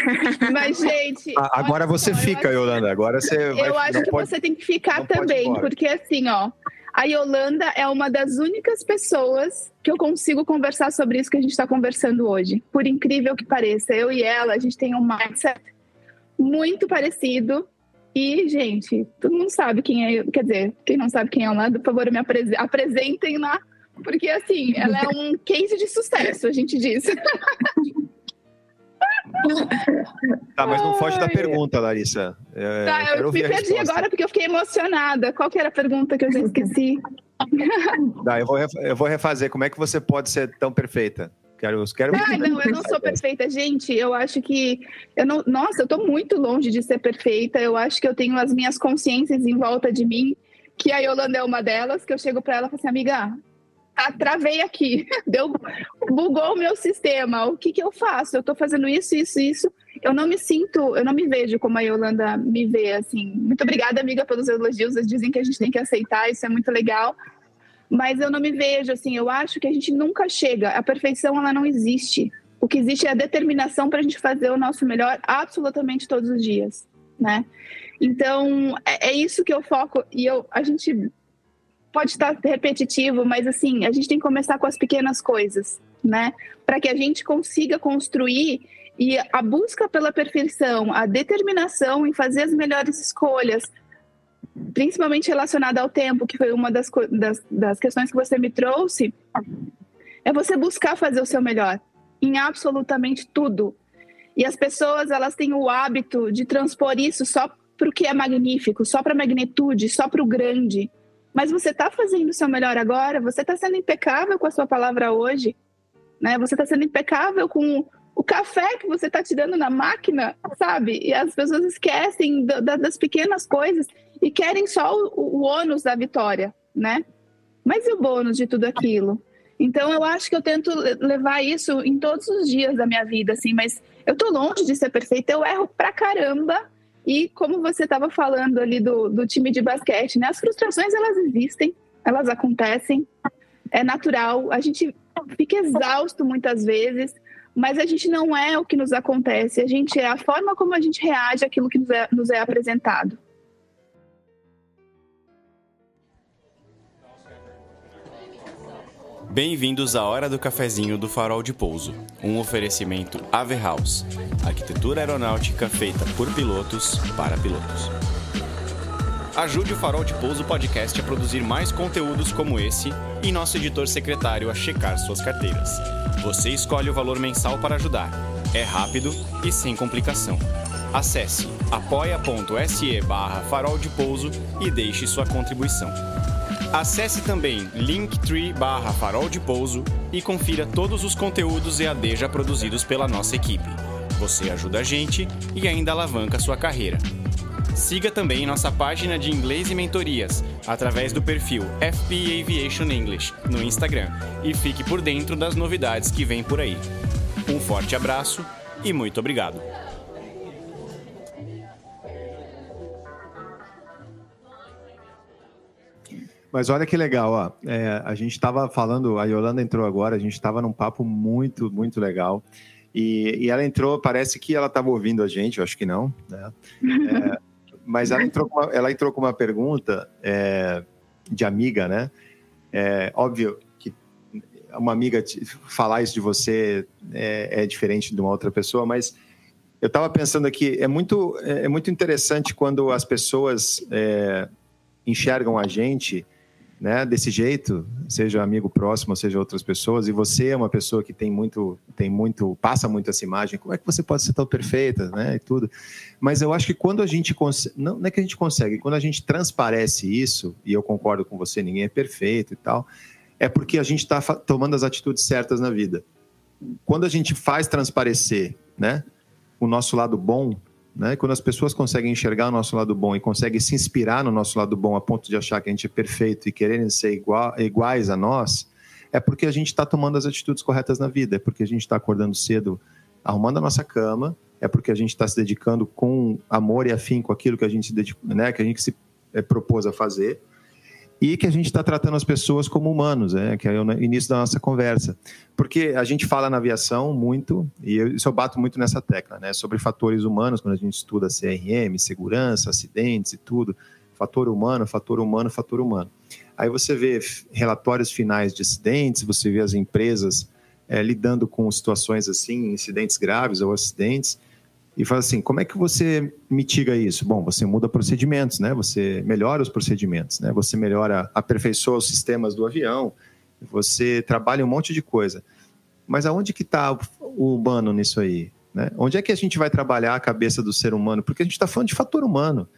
Mas, gente. Ah, agora você só, fica, acho... Yolanda. Agora você vai. Eu acho que pode, você tem que ficar também, porque assim, ó. A Yolanda é uma das únicas pessoas que eu consigo conversar sobre isso que a gente está conversando hoje. Por incrível que pareça, eu e ela, a gente tem um mindset muito parecido. E, gente, todo mundo sabe quem é. Quer dizer, quem não sabe quem é a Yolanda, por favor, me apresentem lá. Porque, assim, ela é um case de sucesso, a gente diz. Tá, mas não foge da pergunta, Larissa. É, tá, eu me perdi agora porque eu fiquei emocionada. Qual que era a pergunta que eu já esqueci? Tá, eu vou, eu vou refazer. Como é que você pode ser tão perfeita? Quero, quero... Ah, não, eu não sou perfeita. Gente, eu acho que. Eu não, nossa, eu tô muito longe de ser perfeita. Eu acho que eu tenho as minhas consciências em volta de mim, que a Yolanda é uma delas, que eu chego para ela e falo assim, amiga, ah, travei aqui, deu, bugou o meu sistema. O que, que eu faço? Eu estou fazendo isso, isso, isso. Eu não me sinto, eu não me vejo como a Yolanda me vê, assim. Muito obrigada, amiga, pelos elogios. Eles dizem que a gente tem que aceitar, isso é muito legal. Mas eu não me vejo, assim, eu acho que a gente nunca chega. A perfeição, ela não existe. O que existe é a determinação para a gente fazer o nosso melhor absolutamente todos os dias, né? Então, é, é isso que eu foco. E eu, a gente pode estar repetitivo, mas assim, a gente tem que começar com as pequenas coisas, né? Para que a gente consiga construir e a busca pela perfeição, a determinação em fazer as melhores escolhas, principalmente relacionada ao tempo, que foi uma das, das, das questões que você me trouxe, é você buscar fazer o seu melhor em absolutamente tudo. E as pessoas, elas têm o hábito de transpor isso só para o que é magnífico, só para a magnitude, só para o grande. Mas você está fazendo o seu melhor agora, você está sendo impecável com a sua palavra hoje, né? Você está sendo impecável com o café que você está te dando na máquina, sabe? E as pessoas esquecem da, das pequenas coisas e querem só o, o ônus da vitória, né? Mas e o bônus de tudo aquilo? Então eu acho que eu tento levar isso em todos os dias da minha vida, assim, mas eu tô longe de ser perfeita, eu erro pra caramba, e como você estava falando ali do, do time de basquete, né? As frustrações elas existem, elas acontecem, é natural. A gente fica exausto muitas vezes, mas a gente não é o que nos acontece. A gente é a forma como a gente reage àquilo que nos é, nos é apresentado. Bem-vindos à Hora do Cafezinho do Farol de Pouso, um oferecimento Ave House, arquitetura aeronáutica feita por pilotos para pilotos. Ajude o Farol de Pouso Podcast a produzir mais conteúdos como esse e nosso editor secretário a checar suas carteiras. Você escolhe o valor mensal para ajudar. É rápido e sem complicação. Acesse apoia.se barra farol de pouso e deixe sua contribuição. Acesse também linktree barra farol de pouso e confira todos os conteúdos EAD já produzidos pela nossa equipe. Você ajuda a gente e ainda alavanca sua carreira. Siga também nossa página de inglês e mentorias através do perfil FP Aviation English no Instagram e fique por dentro das novidades que vêm por aí. Um forte abraço e muito obrigado. Mas olha que legal, ó. É, a gente estava falando, a Yolanda entrou agora, a gente estava num papo muito, muito legal. E, e, ela entrou, parece que ela estava ouvindo a gente, eu acho que não, né? É, mas ela entrou, com uma, ela entrou com uma pergunta é, de amiga, né? É, óbvio que uma amiga falar isso de você é, é diferente de uma outra pessoa, mas eu estava pensando aqui, é muito, é muito interessante quando as pessoas é, enxergam a gente né, desse jeito, seja amigo próximo, seja outras pessoas, e você é uma pessoa que tem muito, tem muito, passa muito essa imagem, como é que você pode ser tão perfeita, né, e tudo. Mas eu acho que quando a gente consegue, não, não é que a gente consegue, quando a gente transparece isso, e eu concordo com você, ninguém é perfeito e tal, é porque a gente está tomando as atitudes certas na vida. Quando a gente faz transparecer, né, o nosso lado bom, né? Quando as pessoas conseguem enxergar o nosso lado bom e conseguem se inspirar no nosso lado bom a ponto de achar que a gente é perfeito e quererem ser igual, iguais a nós, é porque a gente está tomando as atitudes corretas na vida, é porque a gente está acordando cedo, arrumando a nossa cama, é porque a gente está se dedicando com amor e afim com aquilo que a gente, né, que a gente se é, propôs a fazer e que a gente está tratando as pessoas como humanos, né? que é o início da nossa conversa. Porque a gente fala na aviação muito, e eu, isso eu bato muito nessa tecla, né? sobre fatores humanos, quando a gente estuda CRM, segurança, acidentes e tudo, fator humano, fator humano, fator humano. Aí você vê relatórios finais de acidentes, você vê as empresas é, lidando com situações assim, incidentes graves ou acidentes, e fala assim: como é que você mitiga isso? Bom, você muda procedimentos, né? Você melhora os procedimentos, né? Você melhora, aperfeiçoa os sistemas do avião, você trabalha um monte de coisa. Mas aonde que está o humano nisso aí? Né? Onde é que a gente vai trabalhar a cabeça do ser humano? Porque a gente está falando de fator humano,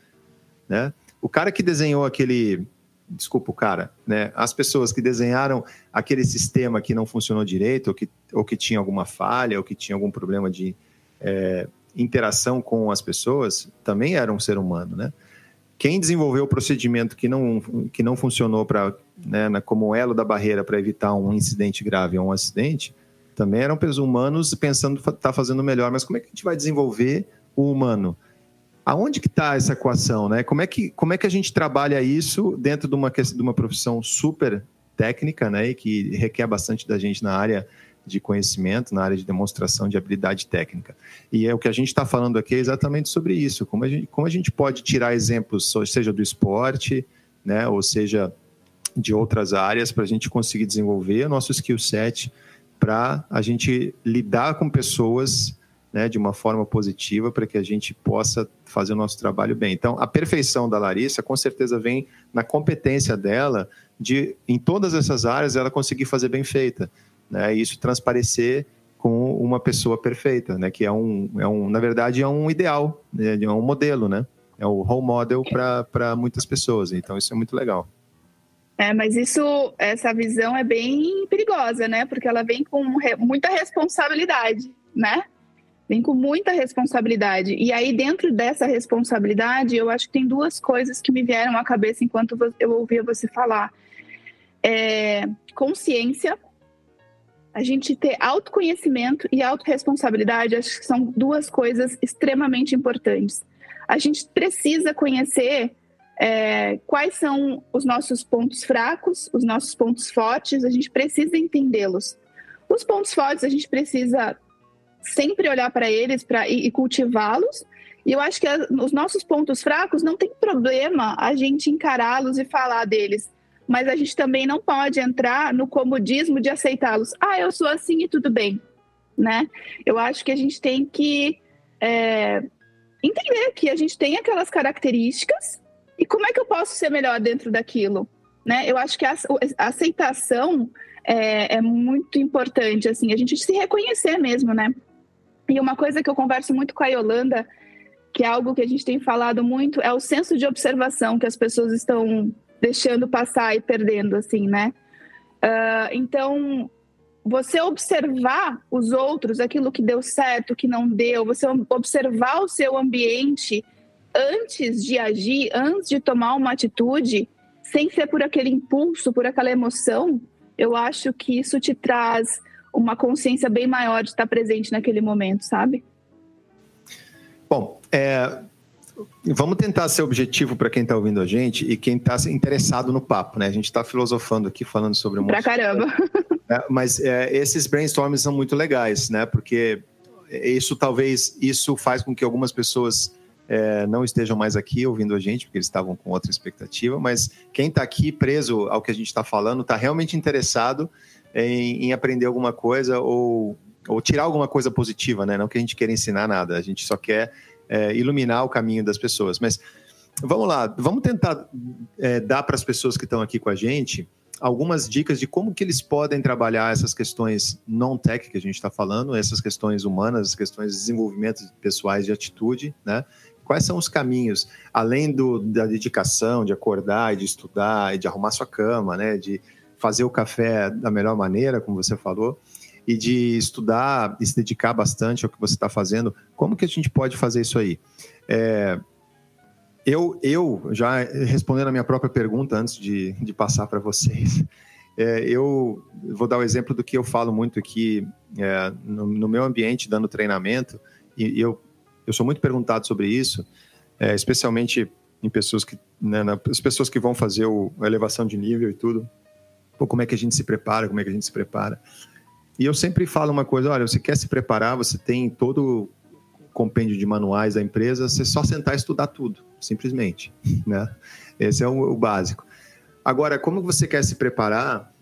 né? O cara que desenhou aquele, desculpa o cara, né? As pessoas que desenharam aquele sistema que não funcionou direito, ou que, ou que tinha alguma falha, ou que tinha algum problema de é, interação com as pessoas também era um ser humano, né? Quem desenvolveu o procedimento que não, que não funcionou para né, como elo da barreira para evitar um incidente grave ou um acidente, também eram humanos pensando tá fazendo melhor. Mas como é que a gente vai desenvolver o humano? Aonde que está essa equação, né? Como é que como é que a gente trabalha isso dentro de uma de uma profissão super técnica, né? E que requer bastante da gente na área de conhecimento, na área de demonstração de habilidade técnica. E é o que a gente está falando aqui é exatamente sobre isso, como a gente, como a gente pode tirar exemplos, seja do esporte, né, ou seja de outras áreas, para a gente conseguir desenvolver o nosso skill set para a gente lidar com pessoas né, de uma forma positiva para que a gente possa fazer o nosso trabalho bem. Então, a perfeição da Larissa com certeza vem na competência dela de, em todas essas áreas, ela conseguir fazer bem feita né? Isso transparecer com uma pessoa perfeita, né? Que é um, é um na verdade, é um ideal, né? é um modelo, né? É o role model para muitas pessoas. Então isso é muito legal. É, mas isso, essa visão é bem perigosa, né? Porque ela vem com muita responsabilidade, né? Vem com muita responsabilidade. E aí, dentro dessa responsabilidade, eu acho que tem duas coisas que me vieram à cabeça enquanto eu ouvia você falar. É, consciência a gente ter autoconhecimento e autorresponsabilidade, acho que são duas coisas extremamente importantes. A gente precisa conhecer é, quais são os nossos pontos fracos, os nossos pontos fortes, a gente precisa entendê-los. Os pontos fortes, a gente precisa sempre olhar para eles pra, e, e cultivá-los. E eu acho que a, os nossos pontos fracos não tem problema a gente encará-los e falar deles mas a gente também não pode entrar no comodismo de aceitá-los. Ah, eu sou assim e tudo bem, né? Eu acho que a gente tem que é, entender que a gente tem aquelas características e como é que eu posso ser melhor dentro daquilo? Né? Eu acho que a, a aceitação é, é, muito importante, assim, a gente se reconhecer mesmo, né? E uma coisa que eu converso muito com a Yolanda, que é algo que a gente tem falado muito, é o senso de observação que as pessoas estão deixando passar e perdendo, assim, né? Uh, então, você observar os outros, aquilo que deu certo, que não deu, você observar o seu ambiente antes de agir, antes de tomar uma atitude, sem ser por aquele impulso, por aquela emoção, eu acho que isso te traz uma consciência bem maior de estar presente naquele momento, sabe? Bom, é, vamos tentar ser objetivo para quem está ouvindo a gente e quem está interessado no papo, né? A gente está filosofando aqui, falando sobre um Pra caramba. É, mas é, esses brainstorms são muito legais, né? Porque isso talvez isso faz com que algumas pessoas é, não estejam mais aqui ouvindo a gente, porque eles estavam com outra expectativa, mas quem está aqui preso ao que a gente está falando está realmente interessado em, em, aprender alguma coisa ou, ou tirar alguma coisa positiva, né? Não que a gente queira ensinar nada, a gente só quer é, iluminar o caminho das pessoas. Mas vamos lá, vamos tentar é, dar para as pessoas que estão aqui com a gente algumas dicas de como que eles podem trabalhar essas questões non-tech que a gente está falando, essas questões humanas, as questões de desenvolvimento pessoais de atitude, né? Quais são os caminhos, além do, da dedicação, de acordar e de estudar e de arrumar sua cama, né? De fazer o café da melhor maneira, como você falou, e de estudar e se dedicar bastante ao que você está fazendo. Como que a gente pode fazer isso aí? É, eu, eu, já respondendo a minha própria pergunta antes de, de passar para vocês, é, eu vou dar o um exemplo do que eu falo muito aqui é, no, no, meu ambiente, dando treinamento, e, e eu eu sou muito perguntado sobre isso, é, especialmente em pessoas que, né, as pessoas que vão fazer o, a elevação de nível e tudo. Pô, como é que a gente se prepara? Como é que a gente se prepara? E eu sempre falo uma coisa: olha, você quer se preparar, você tem todo o compêndio de manuais da empresa, você só sentar e estudar tudo, simplesmente, né? Esse é o, básico. Agora, como você quer se preparar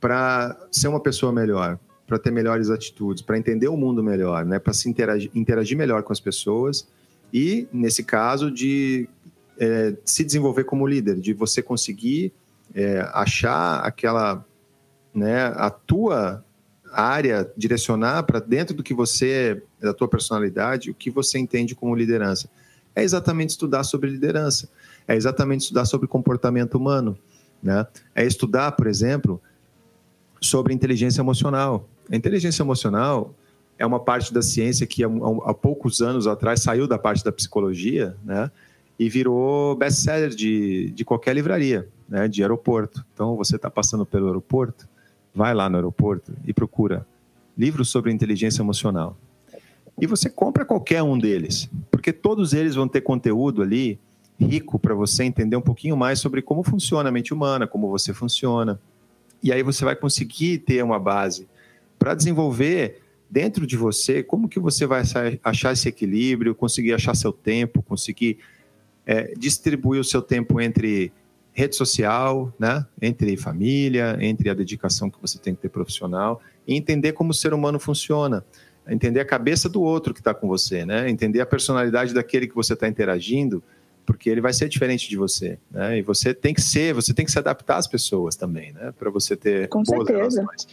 para ser uma pessoa melhor? para ter melhores atitudes, para entender o mundo melhor, né? para se interagir, interagir melhor com as pessoas e, nesse caso, de é, se desenvolver como líder, de você conseguir é, achar aquela, né, a tua área, direcionar para dentro do que você, da tua personalidade, o que você entende como liderança. É exatamente estudar sobre liderança, é exatamente estudar sobre comportamento humano, né? É estudar, por exemplo, sobre inteligência emocional. A inteligência emocional é uma parte da ciência que há, há poucos anos atrás saiu da parte da psicologia, né? E virou best-seller de, de qualquer livraria, né? De aeroporto. Então, você está passando pelo aeroporto, vai lá no aeroporto e procura livros sobre inteligência emocional. E você compra qualquer um deles, porque todos eles vão ter conteúdo ali rico para você entender um pouquinho mais sobre como funciona a mente humana, como você funciona. E aí você vai conseguir ter uma base para desenvolver dentro de você como que você vai achar esse equilíbrio, conseguir achar seu tempo, conseguir é, distribuir o seu tempo entre rede social, né? entre família, entre a dedicação que você tem que ter profissional e entender como o ser humano funciona, entender a cabeça do outro que está com você, né? entender a personalidade daquele que você está interagindo, porque ele vai ser diferente de você, né? E você tem que ser, você tem que se adaptar às pessoas também, né? Para você ter com boas certeza. relações.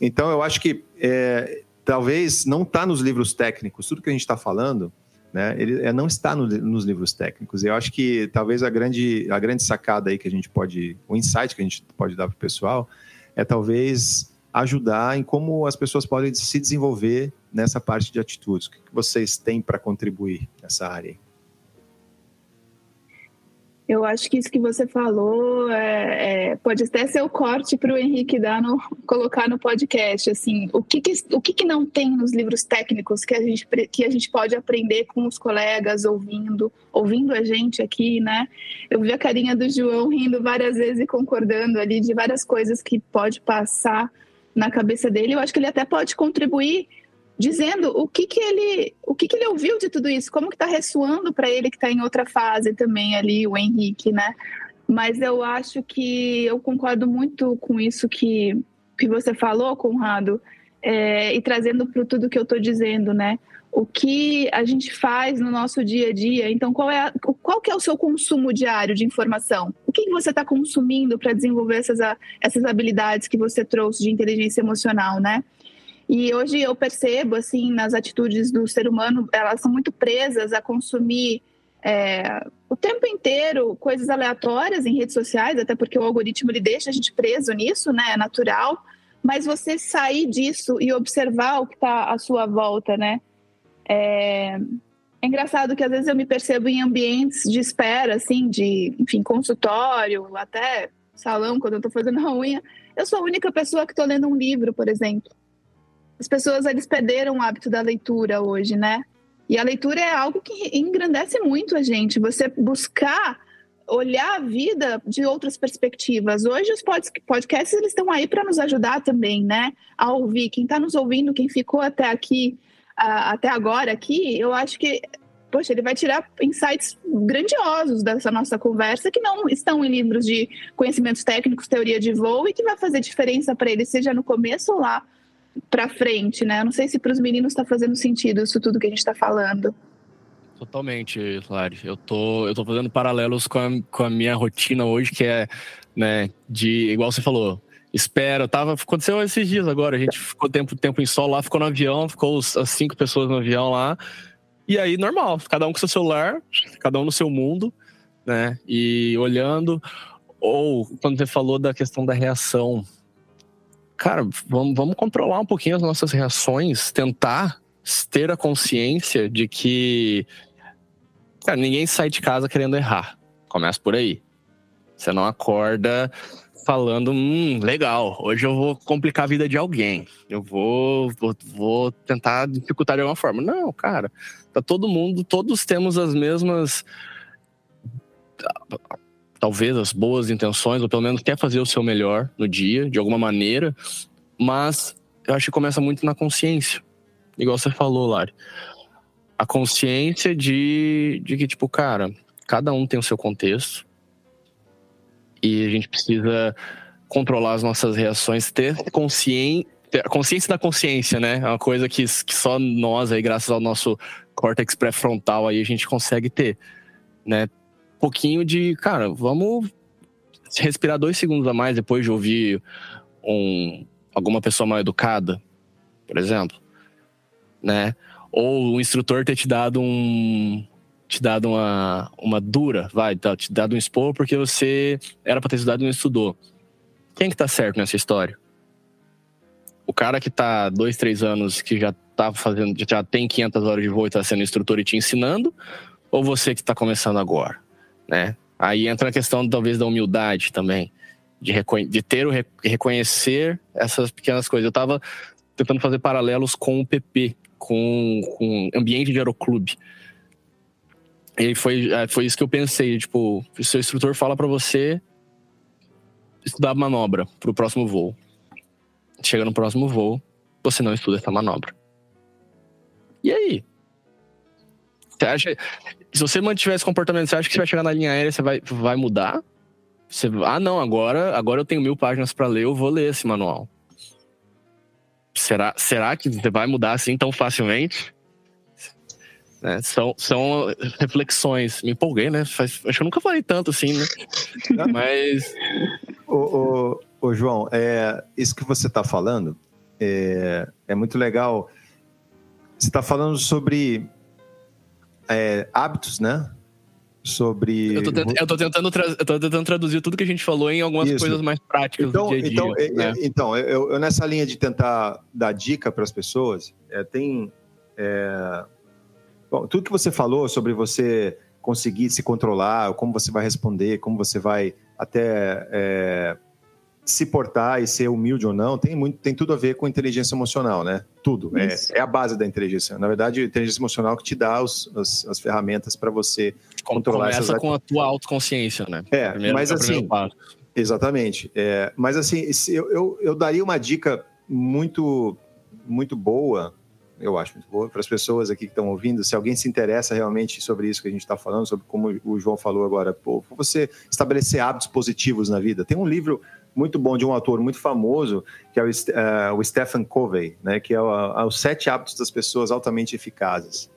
Então, eu acho que é, talvez não está nos livros técnicos, tudo que a gente está falando, né, ele é, não está no, nos livros técnicos. Eu acho que talvez a grande, a grande sacada aí que a gente pode, o insight que a gente pode dar para o pessoal é talvez ajudar em como as pessoas podem se desenvolver nessa parte de atitudes. O que vocês têm para contribuir nessa área? Eu acho que isso que você falou é, é, pode até ser o corte para o Henrique dar no, colocar no podcast. Assim, o que, que o que, que, não tem nos livros técnicos que a, gente, que a gente pode aprender com os colegas ouvindo, ouvindo a gente aqui, né? Eu vi a carinha do João rindo várias vezes e concordando ali de várias coisas que pode passar na cabeça dele. Eu acho que ele até pode contribuir dizendo o que, que ele o que, que ele ouviu de tudo isso, como que está ressoando para ele que está em outra fase também ali, o Henrique, né? Mas eu acho que eu concordo muito com isso que, que você falou, Conrado, é, e trazendo para tudo que eu estou dizendo, né? o que a gente faz no nosso dia a dia. Então, qual, é a, qual que é o seu consumo diário de informação? O que você está consumindo para desenvolver essas, essas habilidades que você trouxe de inteligência emocional, né? E hoje eu percebo, assim, nas atitudes do ser humano, elas são muito presas a consumir é, o tempo inteiro coisas aleatórias em redes sociais, até porque o algoritmo ele deixa a gente preso nisso, né? É natural. Mas você sair disso e observar o que está à sua volta, né? É, é engraçado que às vezes eu me percebo em ambientes de espera, assim, de, enfim, consultório, até salão, quando eu estou fazendo a unha. Eu sou a única pessoa que estou lendo um livro, por exemplo. As pessoas, eles perderam o hábito da leitura hoje, né? E a leitura é algo que engrandece muito a gente. Você buscar olhar a vida de outras perspectivas. Hoje os podcasts eles estão aí para nos ajudar também, né? A ouvir. Quem está nos ouvindo, quem ficou até aqui até agora aqui, eu acho que, poxa, ele vai tirar insights grandiosos dessa nossa conversa que não estão em livros de conhecimentos técnicos, teoria de voo e que vai fazer diferença para ele, seja no começo ou lá para frente, né? Eu não sei se para os meninos está fazendo sentido isso tudo que a gente está falando. Totalmente, Lari. Eu tô, eu tô fazendo paralelos com a, com a minha rotina hoje, que é, né, de, igual você falou, espera. Tava, aconteceu esses dias agora. A gente ficou tempo, tempo em sol lá, ficou no avião, ficou as cinco pessoas no avião lá. E aí, normal, cada um com seu celular, cada um no seu mundo, né? E olhando. Ou quando você falou da questão da reação. Cara, vamos, vamos controlar um pouquinho as nossas reações, tentar ter a consciência de que cara, ninguém sai de casa querendo errar. Começa por aí. Você não acorda falando, hum, legal, hoje eu vou complicar a vida de alguém. Eu vou, vou, vou tentar dificultar de alguma forma. Não, cara, tá todo mundo, todos temos as mesmas talvez as boas intenções, ou pelo menos quer fazer o seu melhor no dia, de alguma maneira, mas eu acho que começa muito na consciência. Igual você falou, Lari. A consciência de, de que, tipo, cara, cada um tem o seu contexto, e a gente precisa controlar as nossas reações, ter consciência consciência da consciência, né? É uma coisa que, que só nós aí, graças ao nosso córtex pré-frontal aí, a gente consegue ter, né? Pouquinho de, cara, vamos respirar dois segundos a mais depois de ouvir um, alguma pessoa mal educada, por exemplo, né? Ou o instrutor ter te dado um, te dado uma, uma dura, vai, tá, te dado um expor porque você era para ter estudado e não estudou. Quem que tá certo nessa história? O cara que tá dois, três anos, que já tá fazendo, já tem 500 horas de voo e tá sendo instrutor e te ensinando, ou você que tá começando agora, né? Aí entra a questão, talvez, da humildade também, de, de ter o reconhecer essas pequenas coisas. Eu tava tentando fazer paralelos com o PP, com, com ambiente de aeroclube. E foi, é, foi isso que eu pensei, tipo, o seu instrutor fala para você estudar manobra pro próximo voo. Chega no próximo voo, você não estuda essa manobra. E aí? Você acha. Se você mantiver esse comportamento, você acha que você vai chegar na linha aérea, você vai, vai mudar? Você, ah, não, agora, agora eu tenho mil páginas para ler, eu vou ler esse manual. Será, será que você vai mudar assim tão facilmente? Né? São, são reflexões. Me empolguei, né? Faz, acho que eu nunca falei tanto assim, né? Mas. Ô, ô, ô, João, é, isso que você está falando é, é muito legal. Você está falando sobre é, hábitos, né? Sobre. Eu tô, tentando, eu tô tentando, eu tô tentando traduzir tudo que a gente falou em algumas Isso. coisas mais práticas então, do dia a dia. Então, é, né? então eu, eu, nessa linha de tentar dar dica para as pessoas, é, tem. É, Bom, tudo que você falou sobre você conseguir se controlar, como você vai responder, como você vai até é, se portar e ser humilde ou não, tem, muito, tem tudo a ver com inteligência emocional, né? Tudo. É, é, a base da inteligência. Na verdade, a inteligência emocional que te dá os, as, as ferramentas para você controlar Começa essas... com a tua autoconsciência, né? É, Primeiro, mas assim... Exatamente. É, mas assim, eu, eu, eu daria uma dica muito, muito boa eu acho muito boa para as pessoas aqui que estão ouvindo. Se alguém se interessa realmente sobre isso que a gente está falando, sobre como o João falou agora, pô, você estabelecer hábitos positivos na vida. Tem um livro muito bom de um autor muito famoso, que é o, uh, o Stephen Covey, né, que é o, Os Sete Hábitos das Pessoas Altamente Eficazes.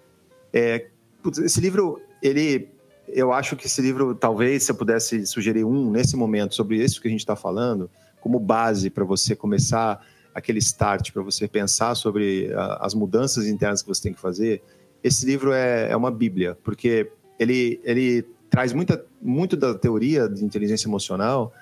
É, putz, esse livro, ele, eu acho que esse livro, talvez, se eu pudesse sugerir um nesse momento sobre isso que a gente está falando, como base para você começar aquele start, para você pensar sobre a, as mudanças internas que você tem que fazer, esse livro é, é uma bíblia, porque ele, ele traz muita, muito da teoria de inteligência emocional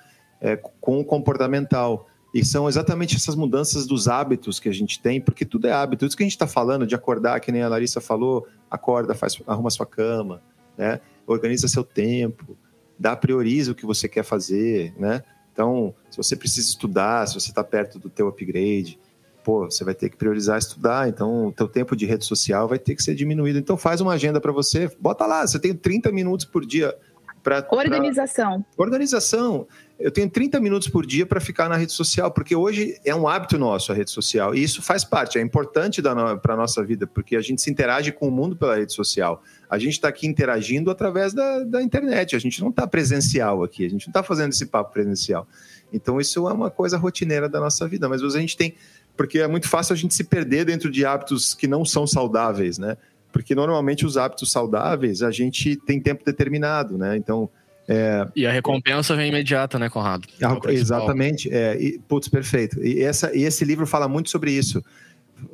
é, com o comportamental. E são exatamente essas mudanças dos hábitos que a gente tem, porque tudo é hábito. Isso que a gente está falando de acordar, que nem a Larissa falou, acorda, faz, arruma sua cama, né? organiza seu tempo, dá prioriza o que você quer fazer, né? Então, se você precisa estudar, se você está perto do teu upgrade, pô, você vai ter que priorizar estudar, então o teu tempo de rede social vai ter que ser diminuído. Então faz uma agenda para você, bota lá, você tem 30 minutos por dia para organização. Pra... Organização eu tenho 30 minutos por dia para ficar na rede social, porque hoje é um hábito nosso a rede social, e isso faz parte, é importante para a nossa vida, porque a gente se interage com o mundo pela rede social. A gente está aqui interagindo através da, da internet, a gente não está presencial aqui, a gente não está fazendo esse papo presencial. Então, isso é uma coisa rotineira da nossa vida, mas a gente tem. Porque é muito fácil a gente se perder dentro de hábitos que não são saudáveis, né? Porque normalmente os hábitos saudáveis a gente tem tempo determinado, né? Então é, e a recompensa vem imediata, né, Conrado? Exatamente. É, e, putz, perfeito. E, essa, e esse livro fala muito sobre isso.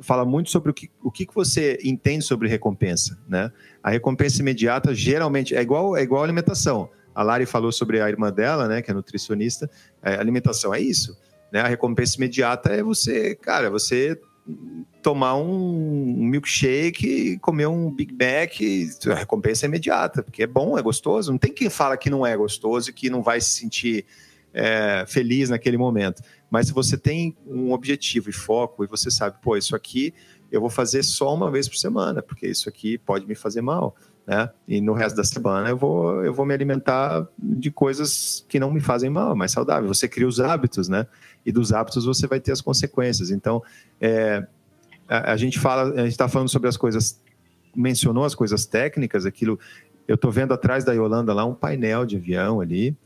Fala muito sobre o que, o que você entende sobre recompensa, né? A recompensa imediata geralmente é igual, é igual alimentação. A Lari falou sobre a irmã dela, né, que é nutricionista. É, alimentação é isso, né? A recompensa imediata é você, cara, você tomar um milkshake e comer um Big Mac, a recompensa é imediata, porque é bom, é gostoso. Não tem quem fala que não é gostoso e que não vai se sentir é, feliz naquele momento. Mas se você tem um objetivo e foco e você sabe, pô, isso aqui eu vou fazer só uma vez por semana, porque isso aqui pode me fazer mal. Né? E no resto da semana eu vou, eu vou me alimentar de coisas que não me fazem mal, mais saudável. Você cria os hábitos, né? E dos hábitos você vai ter as consequências. Então, é, a, gente fala, a gente está falando sobre as coisas, mencionou as coisas técnicas, aquilo. Eu estou vendo atrás da Yolanda lá um painel de avião ali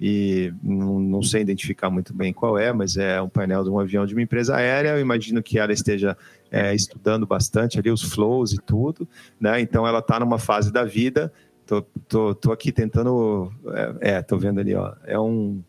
e não, não, sei identificar muito bem qual é, mas é um painel de um avião de uma empresa aérea. Eu imagino que ela esteja é, estudando bastante ali os flows e tudo, né? Então ela está numa fase da vida. Tô, tô, tô aqui tentando, é, é, tô vendo ali, ó, é um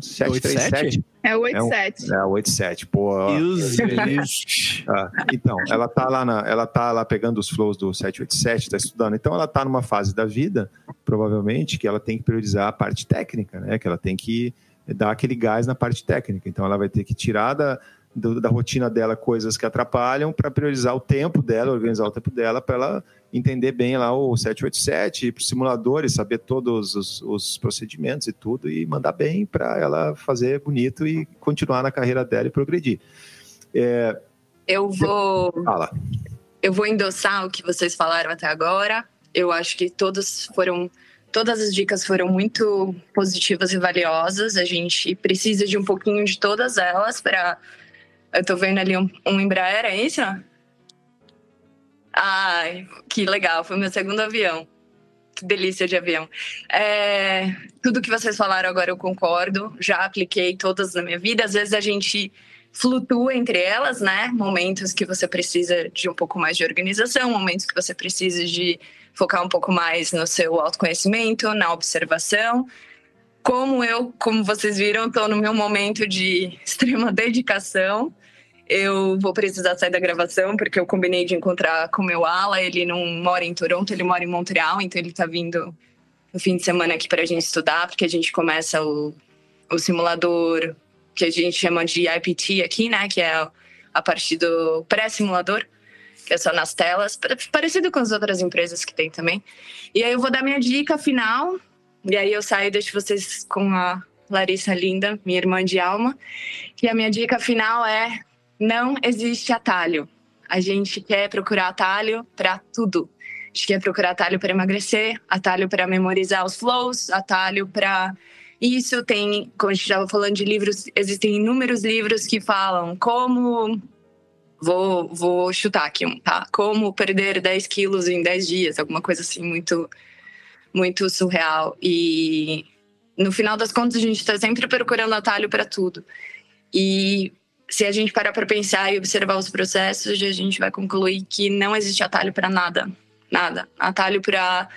737. É o 87. É, um, é o 87, pô. ah, então, ela tá lá na, ela tá lá pegando os flows do 787, está estudando. Então ela tá numa fase da vida, provavelmente, que ela tem que priorizar a parte técnica, né? Que ela tem que dar aquele gás na parte técnica. Então ela vai ter que tirar da do, da rotina dela coisas que atrapalham para priorizar o tempo dela, organizar o tempo dela para ela entender bem lá o 787, ir para o simulador e saber todos os, os, procedimentos e tudo e mandar bem para ela fazer bonito e continuar na carreira dela e progredir. É, eu vou. Fala. Eu vou endossar o que vocês falaram até agora. Eu acho que todos foram todas as dicas foram muito positivas e valiosas. A gente precisa de um pouquinho de todas elas para eu tô vendo ali um, um Embraer, é isso? Ai, que legal, foi meu segundo avião. Que delícia de avião. É, tudo que vocês falaram agora eu concordo, já apliquei todas na minha vida. Às vezes a gente flutua entre elas, né? Momentos que você precisa de um pouco mais de organização, momentos que você precisa de focar um pouco mais no seu autoconhecimento, na observação. Como eu, como vocês viram, estou no meu momento de extrema dedicação eu vou precisar sair da gravação porque eu combinei de encontrar com meu ala. Ele não mora em Toronto, ele mora em Montreal, então ele tá vindo no fim de semana aqui para a gente estudar, porque a gente começa o, o simulador que a gente chama de IPT aqui, né? Que é a partir do pré-simulador, que é só nas telas, parecido com as outras empresas que tem também. E aí eu vou dar minha dica final, e aí eu saio e deixo vocês com a Larissa Linda, minha irmã de alma. E a minha dica final é não existe atalho. A gente quer procurar atalho para tudo. A gente quer procurar atalho para emagrecer, atalho para memorizar os flows, atalho para isso tem, como a gente estava falando de livros, existem inúmeros livros que falam como vou, vou chutar aqui um, tá? Como perder 10 quilos em 10 dias, alguma coisa assim muito, muito surreal. E No final das contas, a gente está sempre procurando atalho para tudo. E se a gente parar para pensar e observar os processos, a gente vai concluir que não existe atalho para nada. Nada. Atalho para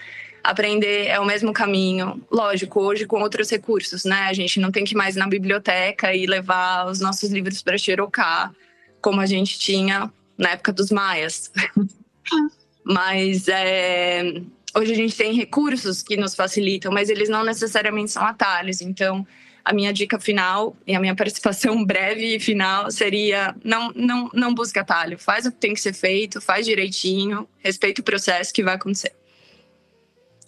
aprender é o mesmo caminho. Lógico, hoje com outros recursos, né? A gente não tem que ir mais na biblioteca e levar os nossos livros para xerocar, como a gente tinha na época dos maias. Mas é, hoje a gente tem recursos que nos facilitam, mas eles não necessariamente são atalhos. Então, a minha dica final e a minha participação breve e final seria não, não, não busque atalho. Faz o que tem que ser feito, faz direitinho, respeita o processo que vai acontecer.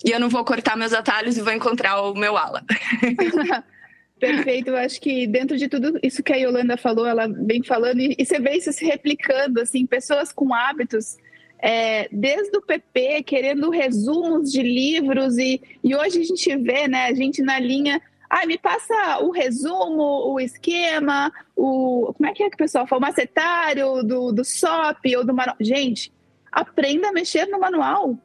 E eu não vou cortar meus atalhos e vou encontrar o meu ala. Perfeito, eu acho que dentro de tudo isso que a Yolanda falou, ela vem falando, e, e você vê isso se replicando, assim, pessoas com hábitos, é, desde o PP, querendo resumos de livros, e, e hoje a gente vê, né, a gente na linha, ah, me passa o resumo, o esquema, o, como é que é que o pessoal fala, o macetário do, do SOP ou do manual. Gente, aprenda a mexer no manual,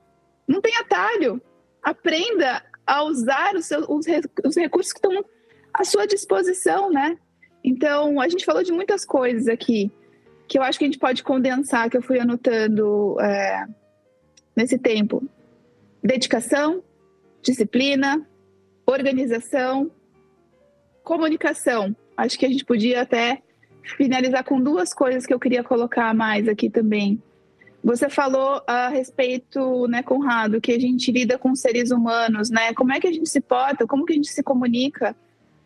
não tem atalho, aprenda a usar os, seus, os, os recursos que estão à sua disposição, né? Então, a gente falou de muitas coisas aqui que eu acho que a gente pode condensar, que eu fui anotando é, nesse tempo. Dedicação, disciplina, organização, comunicação. Acho que a gente podia até finalizar com duas coisas que eu queria colocar mais aqui também. Você falou a respeito, né, Conrado, que a gente lida com seres humanos, né? Como é que a gente se porta? Como que a gente se comunica?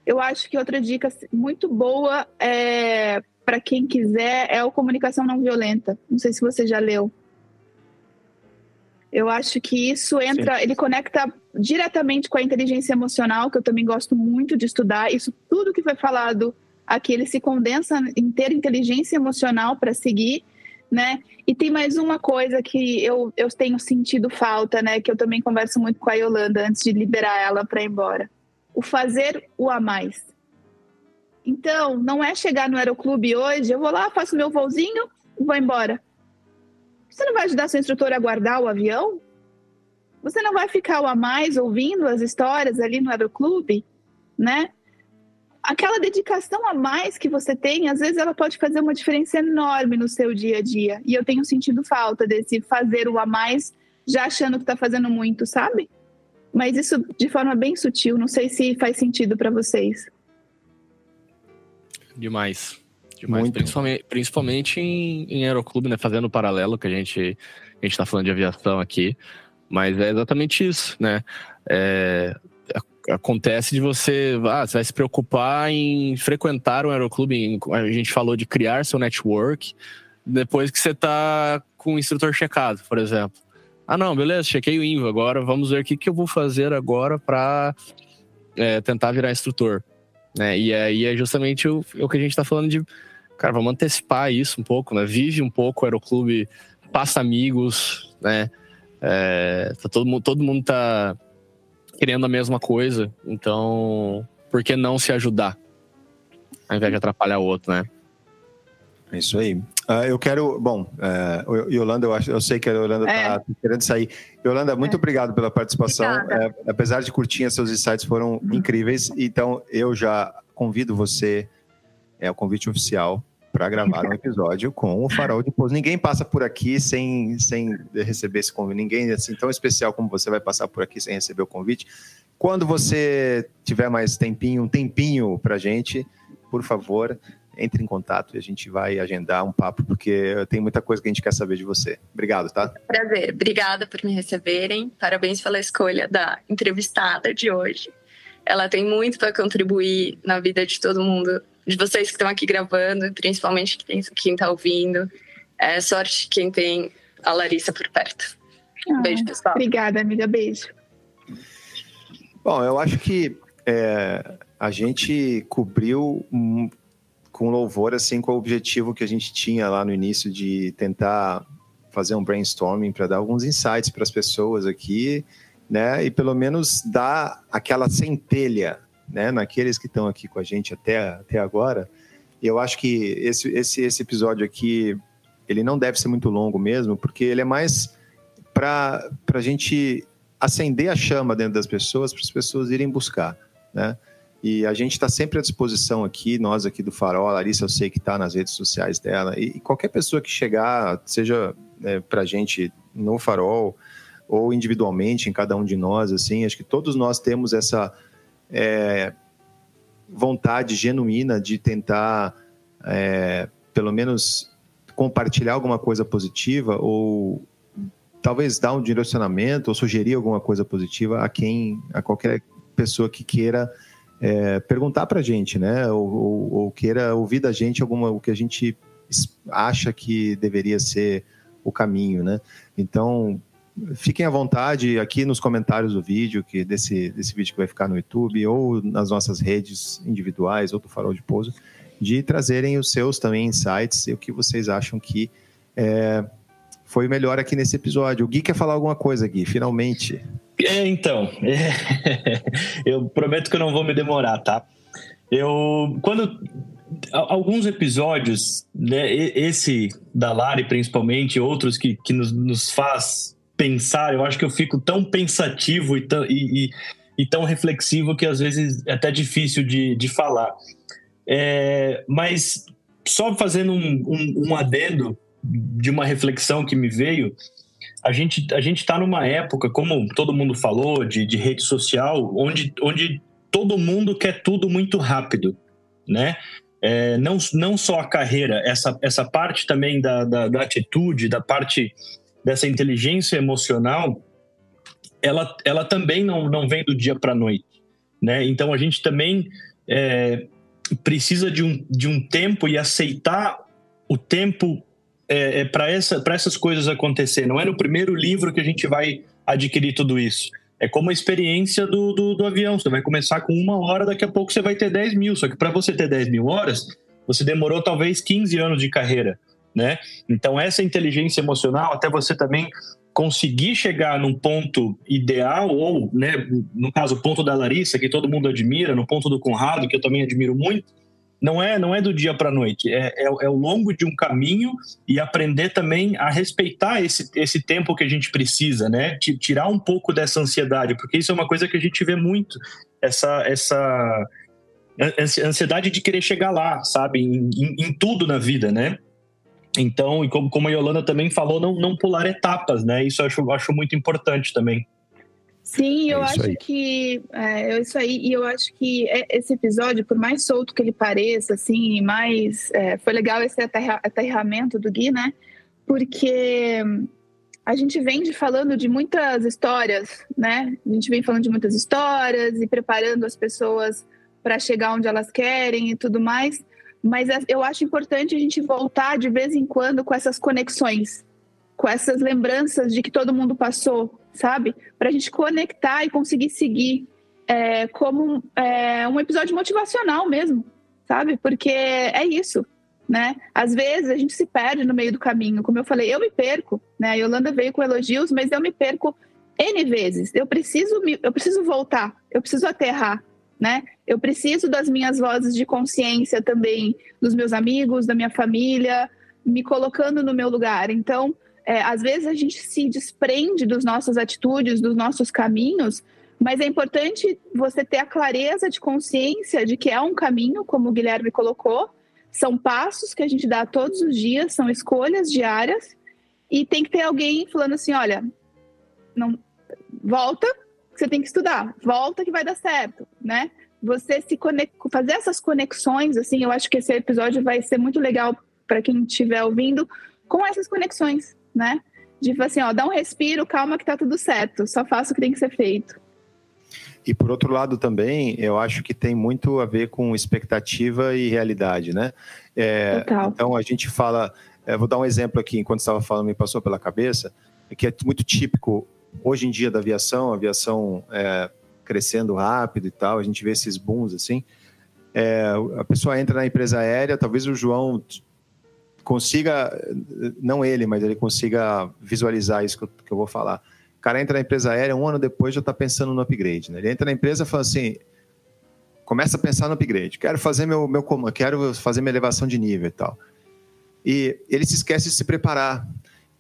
Eu acho que outra dica muito boa é para quem quiser é a comunicação não violenta. Não sei se você já leu. Eu acho que isso entra, Sim. ele conecta diretamente com a inteligência emocional, que eu também gosto muito de estudar. Isso tudo que foi falado aqui, ele se condensa em ter inteligência emocional para seguir né? E tem mais uma coisa que eu, eu tenho sentido falta, né? Que eu também converso muito com a Yolanda antes de liberar ela para ir embora. O fazer o a mais. Então, não é chegar no aeroclube hoje, eu vou lá, faço meu voozinho e vou embora. Você não vai ajudar seu instrutor a guardar o avião? Você não vai ficar o a mais ouvindo as histórias ali no aeroclube, né? aquela dedicação a mais que você tem, às vezes ela pode fazer uma diferença enorme no seu dia a dia. E eu tenho sentido falta desse fazer o a mais, já achando que está fazendo muito, sabe? Mas isso de forma bem sutil, não sei se faz sentido para vocês. Demais. Demais. Muito. Principalmente, principalmente em, em aeroclube, né? Fazendo o paralelo que a gente a gente está falando de aviação aqui. Mas é exatamente isso, né? É, acontece de você, ah, você vai se preocupar em frequentar um aeroclube, a gente falou de criar seu network, depois que você está com o instrutor checado, por exemplo. Ah, não, beleza, chequei o INVO, agora vamos ver o que, que eu vou fazer agora para é, tentar virar instrutor. Né? E aí é justamente o, o que a gente está falando de, cara, vamos antecipar isso um pouco, né? Vive um pouco o aeroclube, passa amigos, né? É, tá todo, mundo, todo mundo tá querendo a mesma coisa. Então, por que não se ajudar? Ao invés de atrapalhar o outro, né? É isso aí. Uh, eu quero. Bom, uh, Yolanda, eu, acho, eu sei que a Yolanda está é. querendo sair. Yolanda, muito é. obrigado pela participação. É, apesar de curtinha, seus insights foram uhum. incríveis. Então, eu já convido você, é o convite oficial, para gravar um episódio com o Farol de Pouso. Ninguém passa por aqui sem, sem receber esse convite. Ninguém assim tão especial como você vai passar por aqui sem receber o convite. Quando você tiver mais tempinho, um tempinho para gente, por favor, entre em contato e a gente vai agendar um papo, porque tem muita coisa que a gente quer saber de você. Obrigado, tá? Prazer. Obrigada por me receberem. Parabéns pela escolha da entrevistada de hoje. Ela tem muito para contribuir na vida de todo mundo de vocês que estão aqui gravando, principalmente quem está ouvindo. É sorte quem tem a Larissa por perto. Ah, beijo, pessoal. Obrigada, amiga. Beijo. Bom, eu acho que é, a gente cobriu um, com louvor, assim, com o objetivo que a gente tinha lá no início de tentar fazer um brainstorming para dar alguns insights para as pessoas aqui, né? E pelo menos dar aquela centelha né, naqueles que estão aqui com a gente até, até agora. Eu acho que esse, esse, esse episódio aqui, ele não deve ser muito longo mesmo, porque ele é mais para a gente acender a chama dentro das pessoas, para as pessoas irem buscar. né? E a gente está sempre à disposição aqui, nós aqui do Farol, a Larissa eu sei que está nas redes sociais dela, e, qualquer pessoa que chegar, seja né, para a gente no Farol ou individualmente em cada um de nós, assim, acho que todos nós temos essa é, vontade genuína de tentar, é, pelo menos, compartilhar alguma coisa positiva ou talvez dar um direcionamento ou sugerir alguma coisa positiva a quem, a qualquer pessoa que queira é, perguntar para a gente, né? Ou, ou, ou, queira ouvir da gente alguma o que a gente acha que deveria ser o caminho, né? Então fiquem à vontade aqui nos comentários do vídeo, que desse, desse vídeo que vai ficar no YouTube, ou nas nossas redes individuais, ou do Farol de Pouso, de trazerem os seus também insights e o que vocês acham que é, foi melhor aqui nesse episódio. O Gui quer falar alguma coisa, Gui, finalmente. É, então, é, eu prometo que eu não vou me demorar, tá? Eu, quando alguns episódios, né, esse da Lari principalmente, outros que, que nos, nos faz pensar, eu acho que eu fico tão pensativo e tão, e, e, e tão reflexivo que às vezes é até difícil de, de falar. É, mas só fazendo um, um, um adendo de uma reflexão que me veio, a gente a gente está numa época, como todo mundo falou, de, de rede social, onde, onde todo mundo quer tudo muito rápido, né? É, não, não só a carreira, essa, essa parte também da, da, da, atitude, da parte dessa inteligência emocional, ela, ela também não, não vem do dia para a noite. Né? Então a gente também é, precisa de um, de um tempo e aceitar o tempo é, é para essa, essas coisas acontecer. Não é no primeiro livro que a gente vai adquirir tudo isso. É como a experiência do, do, do, avião. Você vai começar com uma hora, daqui a pouco você vai ter 10 mil. Só que para você ter 10 mil horas, você demorou talvez 15 anos de carreira. Né? Então, essa inteligência emocional, até você também conseguir chegar num ponto ideal, ou, né, no caso, o ponto da Larissa, que todo mundo admira, no ponto do Conrado, que eu também admiro muito, não é, não é do dia para a noite, é, é, é o longo de um caminho e aprender também a respeitar esse, esse tempo que a gente precisa, né? Tirar um pouco dessa ansiedade, porque isso é uma coisa que a gente vê muito, essa, essa ansiedade de querer chegar lá, sabe? Em, em, em tudo na vida, né? Então, e como, como a Yolanda também falou, não, não pular etapas, né? Isso eu acho, acho muito importante também. Sim, é eu acho aí. que é, é, isso aí, e eu acho que é, esse episódio, por mais solto que ele pareça, assim, mais é, foi legal esse aterramento do Gui, né? Porque a gente vem de falando de muitas histórias, né? A gente vem falando de muitas histórias e preparando as pessoas para chegar onde elas querem e tudo mais. Mas é, eu acho importante a gente voltar de vez em quando com essas conexões, com essas lembranças de que todo mundo passou, sabe? Para a gente conectar e conseguir seguir é, como é, um episódio motivacional mesmo, sabe? Porque é isso, né? Às vezes a gente se perde no meio do caminho. Como eu falei, eu me perco, né? A Yolanda veio com elogios, mas eu me perco N vezes. Eu preciso, me, eu preciso voltar, eu preciso aterrar, né? Eu preciso das minhas vozes de consciência também, dos meus amigos, da minha família, me colocando no meu lugar. Então, é, às vezes a gente se desprende das nossas atitudes, dos nossos caminhos, mas é importante você ter a clareza de consciência de que é um caminho, como o Guilherme colocou, são passos que a gente dá todos os dias, são escolhas diárias, e tem que ter alguém falando assim: olha, não volta, você tem que estudar, volta que vai dar certo, né? Você se fazer essas conexões, assim, eu acho que esse episódio vai ser muito legal para quem estiver ouvindo, com essas conexões, né? De assim, ó, dá um respiro, calma que tá tudo certo, só faça o que tem que ser feito. E por outro lado também, eu acho que tem muito a ver com expectativa e realidade, né? É, Total. Então a gente fala, é, vou dar um exemplo aqui, enquanto estava falando, me passou pela cabeça, que é muito típico hoje em dia da aviação, a aviação é, crescendo rápido e tal, a gente vê esses booms assim. É, a pessoa entra na empresa aérea, talvez o João consiga, não ele, mas ele consiga visualizar isso que eu, que eu vou falar. O cara entra na empresa aérea, um ano depois já está pensando no upgrade. Né? Ele entra na empresa e fala assim, começa a pensar no upgrade. Quero fazer meu, meu quero fazer minha elevação de nível e tal. E ele se esquece de se preparar.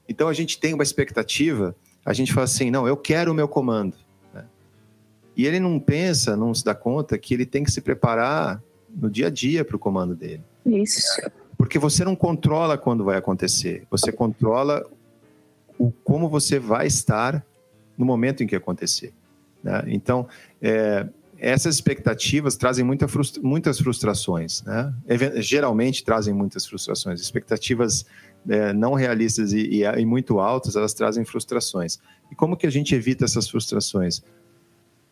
Então a gente tem uma expectativa, a gente fala assim, não, eu quero o meu comando. Né? E ele não pensa, não se dá conta que ele tem que se preparar no dia a dia para o comando dele. Isso. Porque você não controla quando vai acontecer, você controla o como você vai estar no momento em que acontecer. Né? Então, é, essas expectativas trazem muita frustra muitas frustrações, né? geralmente trazem muitas frustrações. Expectativas é, não realistas e, e, e, muito altas, elas trazem frustrações. E como que a gente evita essas frustrações?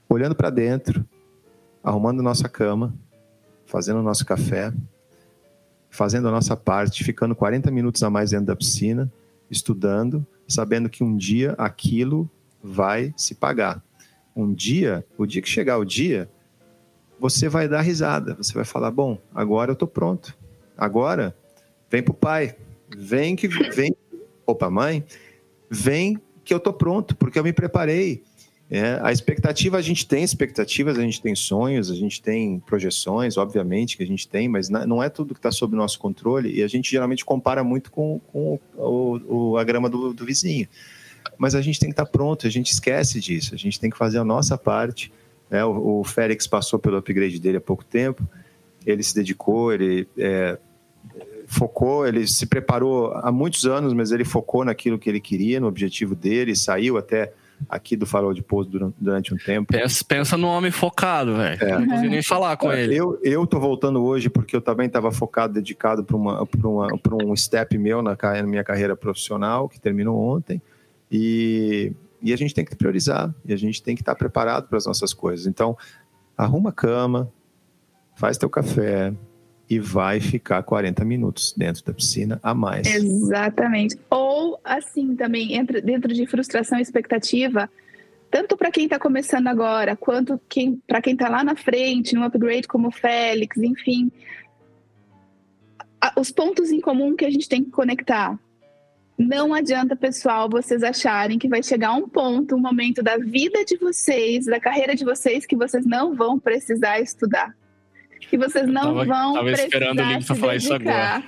Olhando para dentro, arrumando nossa cama, fazendo nosso café, fazendo a nossa parte, ficando 40 minutos a mais dentro da piscina, estudando, sabendo que um dia aquilo vai se pagar. Um dia, o dia que chegar o dia, você vai dar risada, você vai falar: bom, agora eu estou pronto. Agora, vem para o pai, vem que vem, opa, mãe, vem que eu estou pronto, porque eu me preparei. É, a expectativa, a gente tem expectativas, a gente tem sonhos, a gente tem projeções, obviamente que a gente tem, mas não é tudo que está sob nosso controle e a gente geralmente compara muito com, com o, o, a grama do, do vizinho mas a gente tem que estar pronto, a gente esquece disso, a gente tem que fazer a nossa parte. Né? O, o Félix passou pelo upgrade dele há pouco tempo, ele se dedicou, ele é, focou, ele se preparou há muitos anos, mas ele focou naquilo que ele queria, no objetivo dele, saiu até aqui do Farol de Pouso durante, durante um tempo. Pensa, pensa no homem focado, velho. É. Não consigo nem falar com é, ele. Eu, eu tô voltando hoje porque eu também estava focado, dedicado para um step meu na, na minha carreira profissional, que terminou ontem. E, e a gente tem que priorizar, e a gente tem que estar preparado para as nossas coisas. Então, arruma a cama, faz teu café e vai ficar 40 minutos dentro da piscina a mais. Exatamente. Ou assim também, entra dentro de frustração e expectativa, tanto para quem está começando agora, quanto quem, para quem está lá na frente, no upgrade como o Félix, enfim. Os pontos em comum que a gente tem que conectar. Não adianta, pessoal, vocês acharem que vai chegar um ponto, um momento da vida de vocês, da carreira de vocês, que vocês não vão precisar estudar. Que vocês não tava, vão tava precisar esperando o para falar isso agora.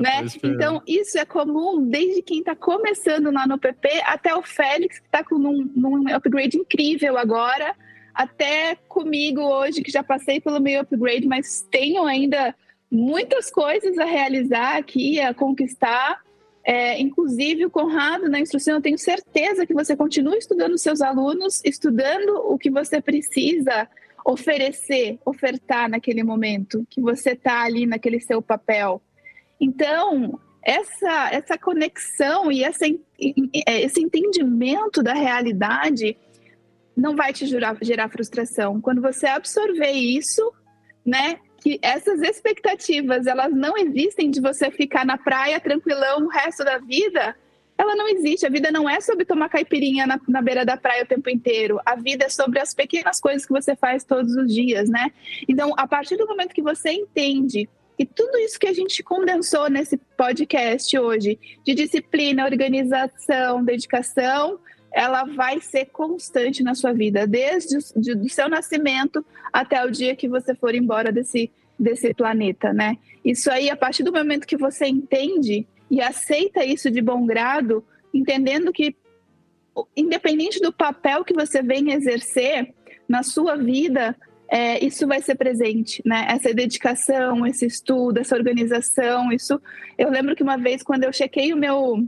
Né? Então, isso é comum desde quem está começando lá no PP até o Félix, que está com um, um upgrade incrível agora, até comigo hoje, que já passei pelo meu upgrade, mas tenho ainda muitas coisas a realizar aqui, a conquistar. É, inclusive, o Conrado, na instrução, eu tenho certeza que você continua estudando seus alunos, estudando o que você precisa oferecer, ofertar naquele momento, que você está ali naquele seu papel. Então, essa, essa conexão e essa, é, esse entendimento da realidade não vai te gerar, gerar frustração. Quando você absorver isso, né, que essas expectativas elas não existem de você ficar na praia tranquilão o resto da vida, ela não existe. A vida não é sobre tomar caipirinha na, na, beira da praia o tempo inteiro. A vida é sobre as pequenas coisas que você faz todos os dias, né? Então, a partir do momento que você entende que tudo isso que a gente condensou nesse podcast hoje, de disciplina, organização, dedicação, ela vai ser constante na sua vida, desde o seu nascimento até o dia que você for embora desse, desse planeta, né? Isso aí, a partir do momento que você entende e aceita isso de bom grado, entendendo que, independente do papel que você vem exercer na sua vida, é, isso vai ser presente, né? Essa dedicação, esse estudo, essa organização, isso. Eu lembro que uma vez, quando eu chequei o meu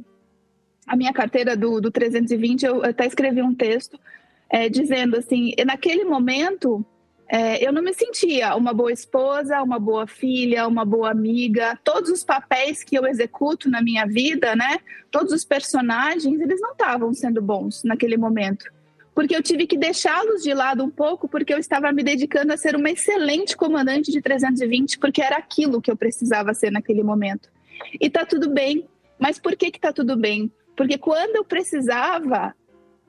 a minha carteira do, do 320, eu até escrevi um texto é, dizendo assim: naquele momento é, eu não me sentia uma boa esposa, uma boa filha, uma boa amiga. Todos os papéis que eu executo na minha vida, né? Todos os personagens, eles não estavam sendo bons naquele momento. Porque eu tive que deixá-los de lado um pouco, porque eu estava me dedicando a ser uma excelente comandante de 320, porque era aquilo que eu precisava ser naquele momento. E tá tudo bem. Mas por que que tá tudo bem? Porque quando eu precisava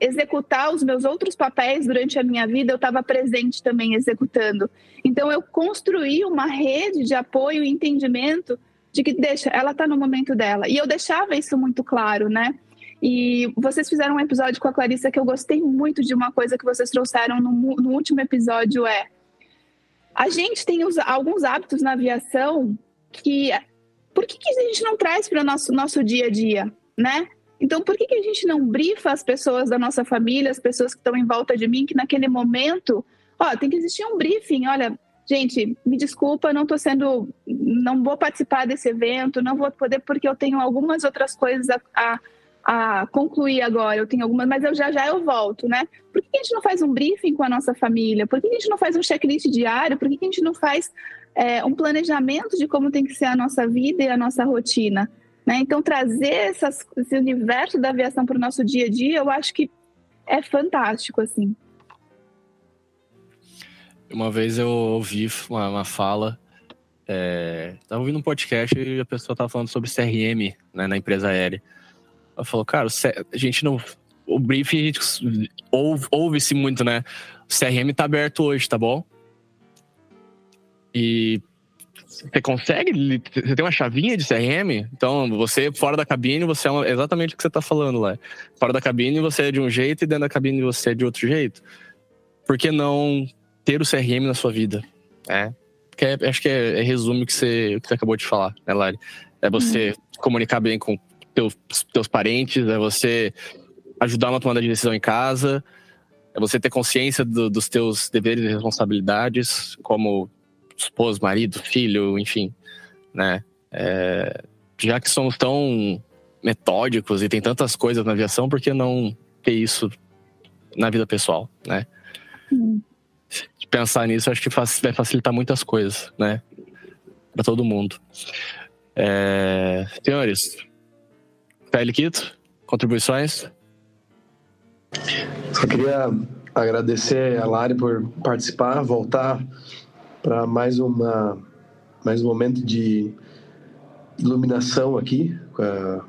executar os meus outros papéis durante a minha vida, eu estava presente também executando. Então eu construí uma rede de apoio e entendimento de que deixa, ela está no momento dela. E eu deixava isso muito claro, né? E vocês fizeram um episódio com a Clarissa que eu gostei muito de uma coisa que vocês trouxeram no, no último episódio é a gente tem os, alguns hábitos na aviação que por que, que a gente não traz para o nosso, nosso dia a dia, né? Então, por que, que a gente não brifa as pessoas da nossa família, as pessoas que estão em volta de mim, que naquele momento, ó, tem que existir um briefing, olha, gente, me desculpa, não estou sendo, não vou participar desse evento, não vou poder porque eu tenho algumas outras coisas a, a, a concluir agora, eu tenho algumas, mas eu já já eu volto, né? Por que a gente não faz um briefing com a nossa família? Por que a gente não faz um checklist diário? Por que a gente não faz é, um planejamento de como tem que ser a nossa vida e a nossa rotina? Né? Então, trazer essas, esse universo da aviação para o nosso dia a dia, eu acho que é fantástico, assim. Uma vez eu ouvi uma, uma fala, é, tava ouvindo um podcast e a pessoa tava falando sobre CRM né, na empresa aérea. Ela falou, cara, a gente não. O briefing ouve-se muito, né? O CRM tá aberto hoje, tá bom? E você consegue? Você tem uma chavinha de CRM? Então, você fora da cabine, você é exatamente o que você está falando lá. Fora da cabine, você é de um jeito e dentro da cabine, você é de outro jeito. Por que não ter o CRM na sua vida? É. Porque é, acho que é, é resumo o que você, que você acabou de falar, né, Lari? É você uhum. comunicar bem com teus, teus parentes, é você ajudar uma tomada de decisão em casa, é você ter consciência do, dos teus deveres e responsabilidades, como esposo, marido, filho, enfim, né? É, já que somos tão metódicos e tem tantas coisas na aviação, por que não ter isso na vida pessoal, né? Hum. Pensar nisso, acho que vai facilitar muitas coisas, né? Para todo mundo. É... Senhores, Pele Quito, contribuições? Só queria agradecer a Lari por participar, voltar para mais uma mais um momento de iluminação aqui com,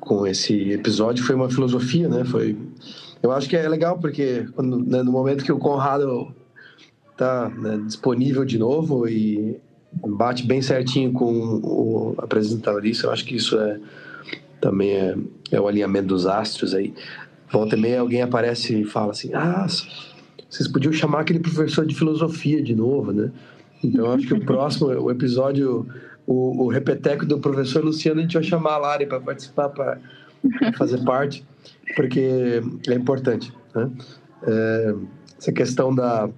com esse episódio. Foi uma filosofia né? Foi eu acho que é legal porque quando, né, no momento que o Conrado tá né, disponível de novo e bate bem certinho com o apresentadorista eu acho que isso é também é, é o alinhamento dos astros aí. Volta e meia alguém aparece e fala assim ah vocês podiam chamar aquele professor de filosofia de novo, né? Então, acho que o próximo, o episódio, o, o repeteco do professor Luciano, a gente vai chamar a Lari para participar, para fazer parte, porque é importante, né? É, essa questão da,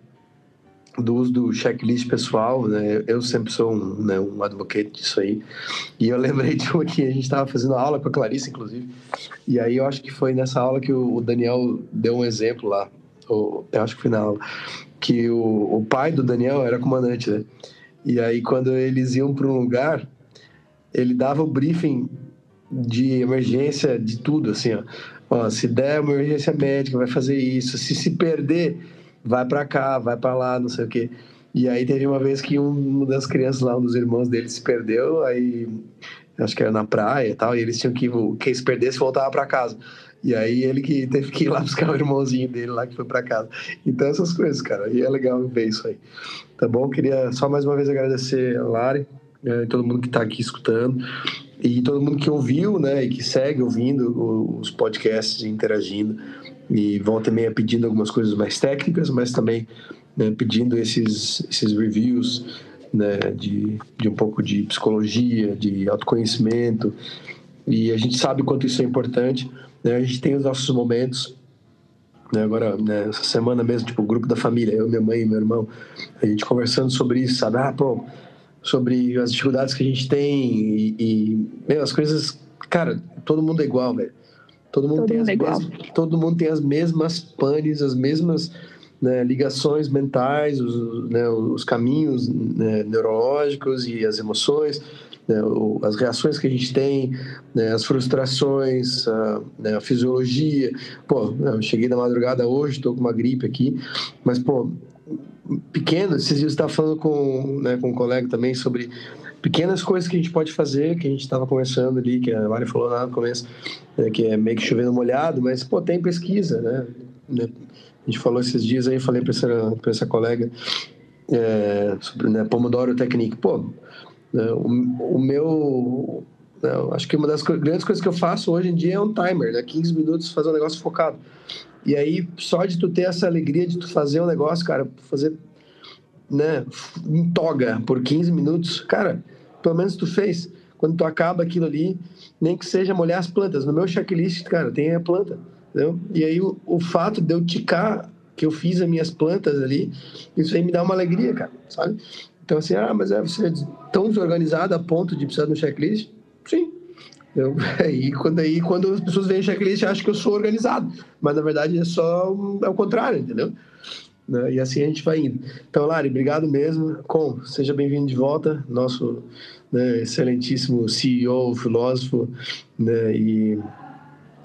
do uso do checklist pessoal, né? Eu sempre sou um, né, um advocate disso aí. E eu lembrei de uma que a gente estava fazendo aula com a Clarice, inclusive. E aí eu acho que foi nessa aula que o Daniel deu um exemplo lá eu acho que foi na aula, que o, o pai do Daniel era comandante, né? E aí, quando eles iam para um lugar, ele dava o briefing de emergência de tudo, assim, ó. ó se der uma emergência médica, vai fazer isso. Se se perder, vai para cá, vai para lá, não sei o quê. E aí teve uma vez que uma das crianças lá, um dos irmãos dele se perdeu, aí acho que era na praia e tal, e eles tinham que, quem se perdesse, voltava para casa. E aí ele que teve que ir lá buscar o irmãozinho dele lá que foi para casa. Então essas coisas, cara, e é legal ver isso aí. Tá bom? Queria só mais uma vez agradecer a Lari, né, e todo mundo que está aqui escutando e todo mundo que ouviu, né, e que segue ouvindo os podcasts e interagindo e volta meia pedindo algumas coisas mais técnicas, mas também né, pedindo esses esses reviews, né, de, de um pouco de psicologia, de autoconhecimento e a gente sabe quanto isso é importante. Né? A gente tem os nossos momentos. Né? Agora, né, essa semana mesmo, tipo, o grupo da família, eu, minha mãe e meu irmão, a gente conversando sobre isso, sabe? Ah, pô, sobre as dificuldades que a gente tem e, e meu, as coisas. Cara, todo mundo é igual, velho. Todo mundo, todo tem mundo as é mesmas, todo mundo tem as mesmas panes, as mesmas né, ligações mentais, os, né, os caminhos né, neurológicos e as emoções né, as reações que a gente tem, né, as frustrações, a, né, a, fisiologia. Pô, eu cheguei na madrugada hoje, estou com uma gripe aqui, mas, pô, pequeno, esses dias eu estava falando com, né, com um colega também sobre pequenas coisas que a gente pode fazer, que a gente estava conversando ali, que a Mari falou lá no começo, né, que é meio que chovendo molhado, mas, pô, tem pesquisa, né? né a gente falou esses dias aí, falei para essa, essa colega é, sobre né, Pomodoro Technique. Pô, né? O, o meu. Né, acho que uma das grandes coisas que eu faço hoje em dia é um timer, né? 15 minutos fazer um negócio focado. E aí, só de tu ter essa alegria de tu fazer um negócio, cara, fazer, né, em toga por 15 minutos, cara, pelo menos tu fez. quando tu acaba aquilo ali, nem que seja molhar as plantas. No meu checklist, cara, tem a planta. Entendeu? E aí o, o fato de eu ticar que eu fiz as minhas plantas ali, isso aí me dá uma alegria, cara, sabe? Então, assim, ah, mas é você é tão desorganizado a ponto de precisar de um checklist? Sim. Eu, e quando, aí, quando as pessoas veem checklist, acham que eu sou organizado. Mas, na verdade, é só é o contrário, entendeu? Né? E assim a gente vai indo. Então, Lari, obrigado mesmo. Com, seja bem-vindo de volta, nosso né, excelentíssimo CEO, filósofo, né, e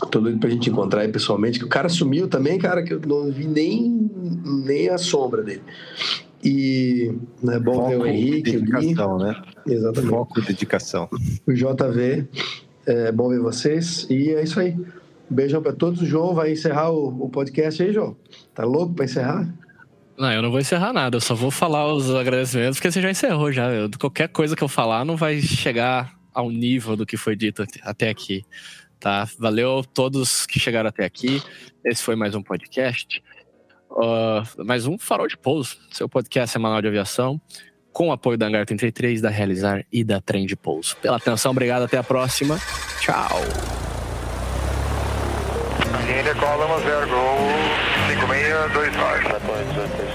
tô doido pra gente encontrar aí pessoalmente, que o cara sumiu também, cara, que eu não vi nem, nem a sombra dele. E é né, bom Foco, ver o Henrique. Dedicação, né? Exatamente. Foco e dedicação. O JV, é bom ver vocês. E é isso aí. beijão para todos. O João vai encerrar o, o podcast aí, João. Tá louco para encerrar? Não, eu não vou encerrar nada, eu só vou falar os agradecimentos, porque você já encerrou já. Eu, qualquer coisa que eu falar não vai chegar ao nível do que foi dito até aqui. Tá? Valeu a todos que chegaram até aqui. Esse foi mais um podcast. Uh, mais um Farol de Pouso, seu podcast semanal de aviação, com o apoio da Hangar 33, da Realizar e da Trem de Pouso. Pela atenção, obrigado, até a próxima. Tchau. 5629.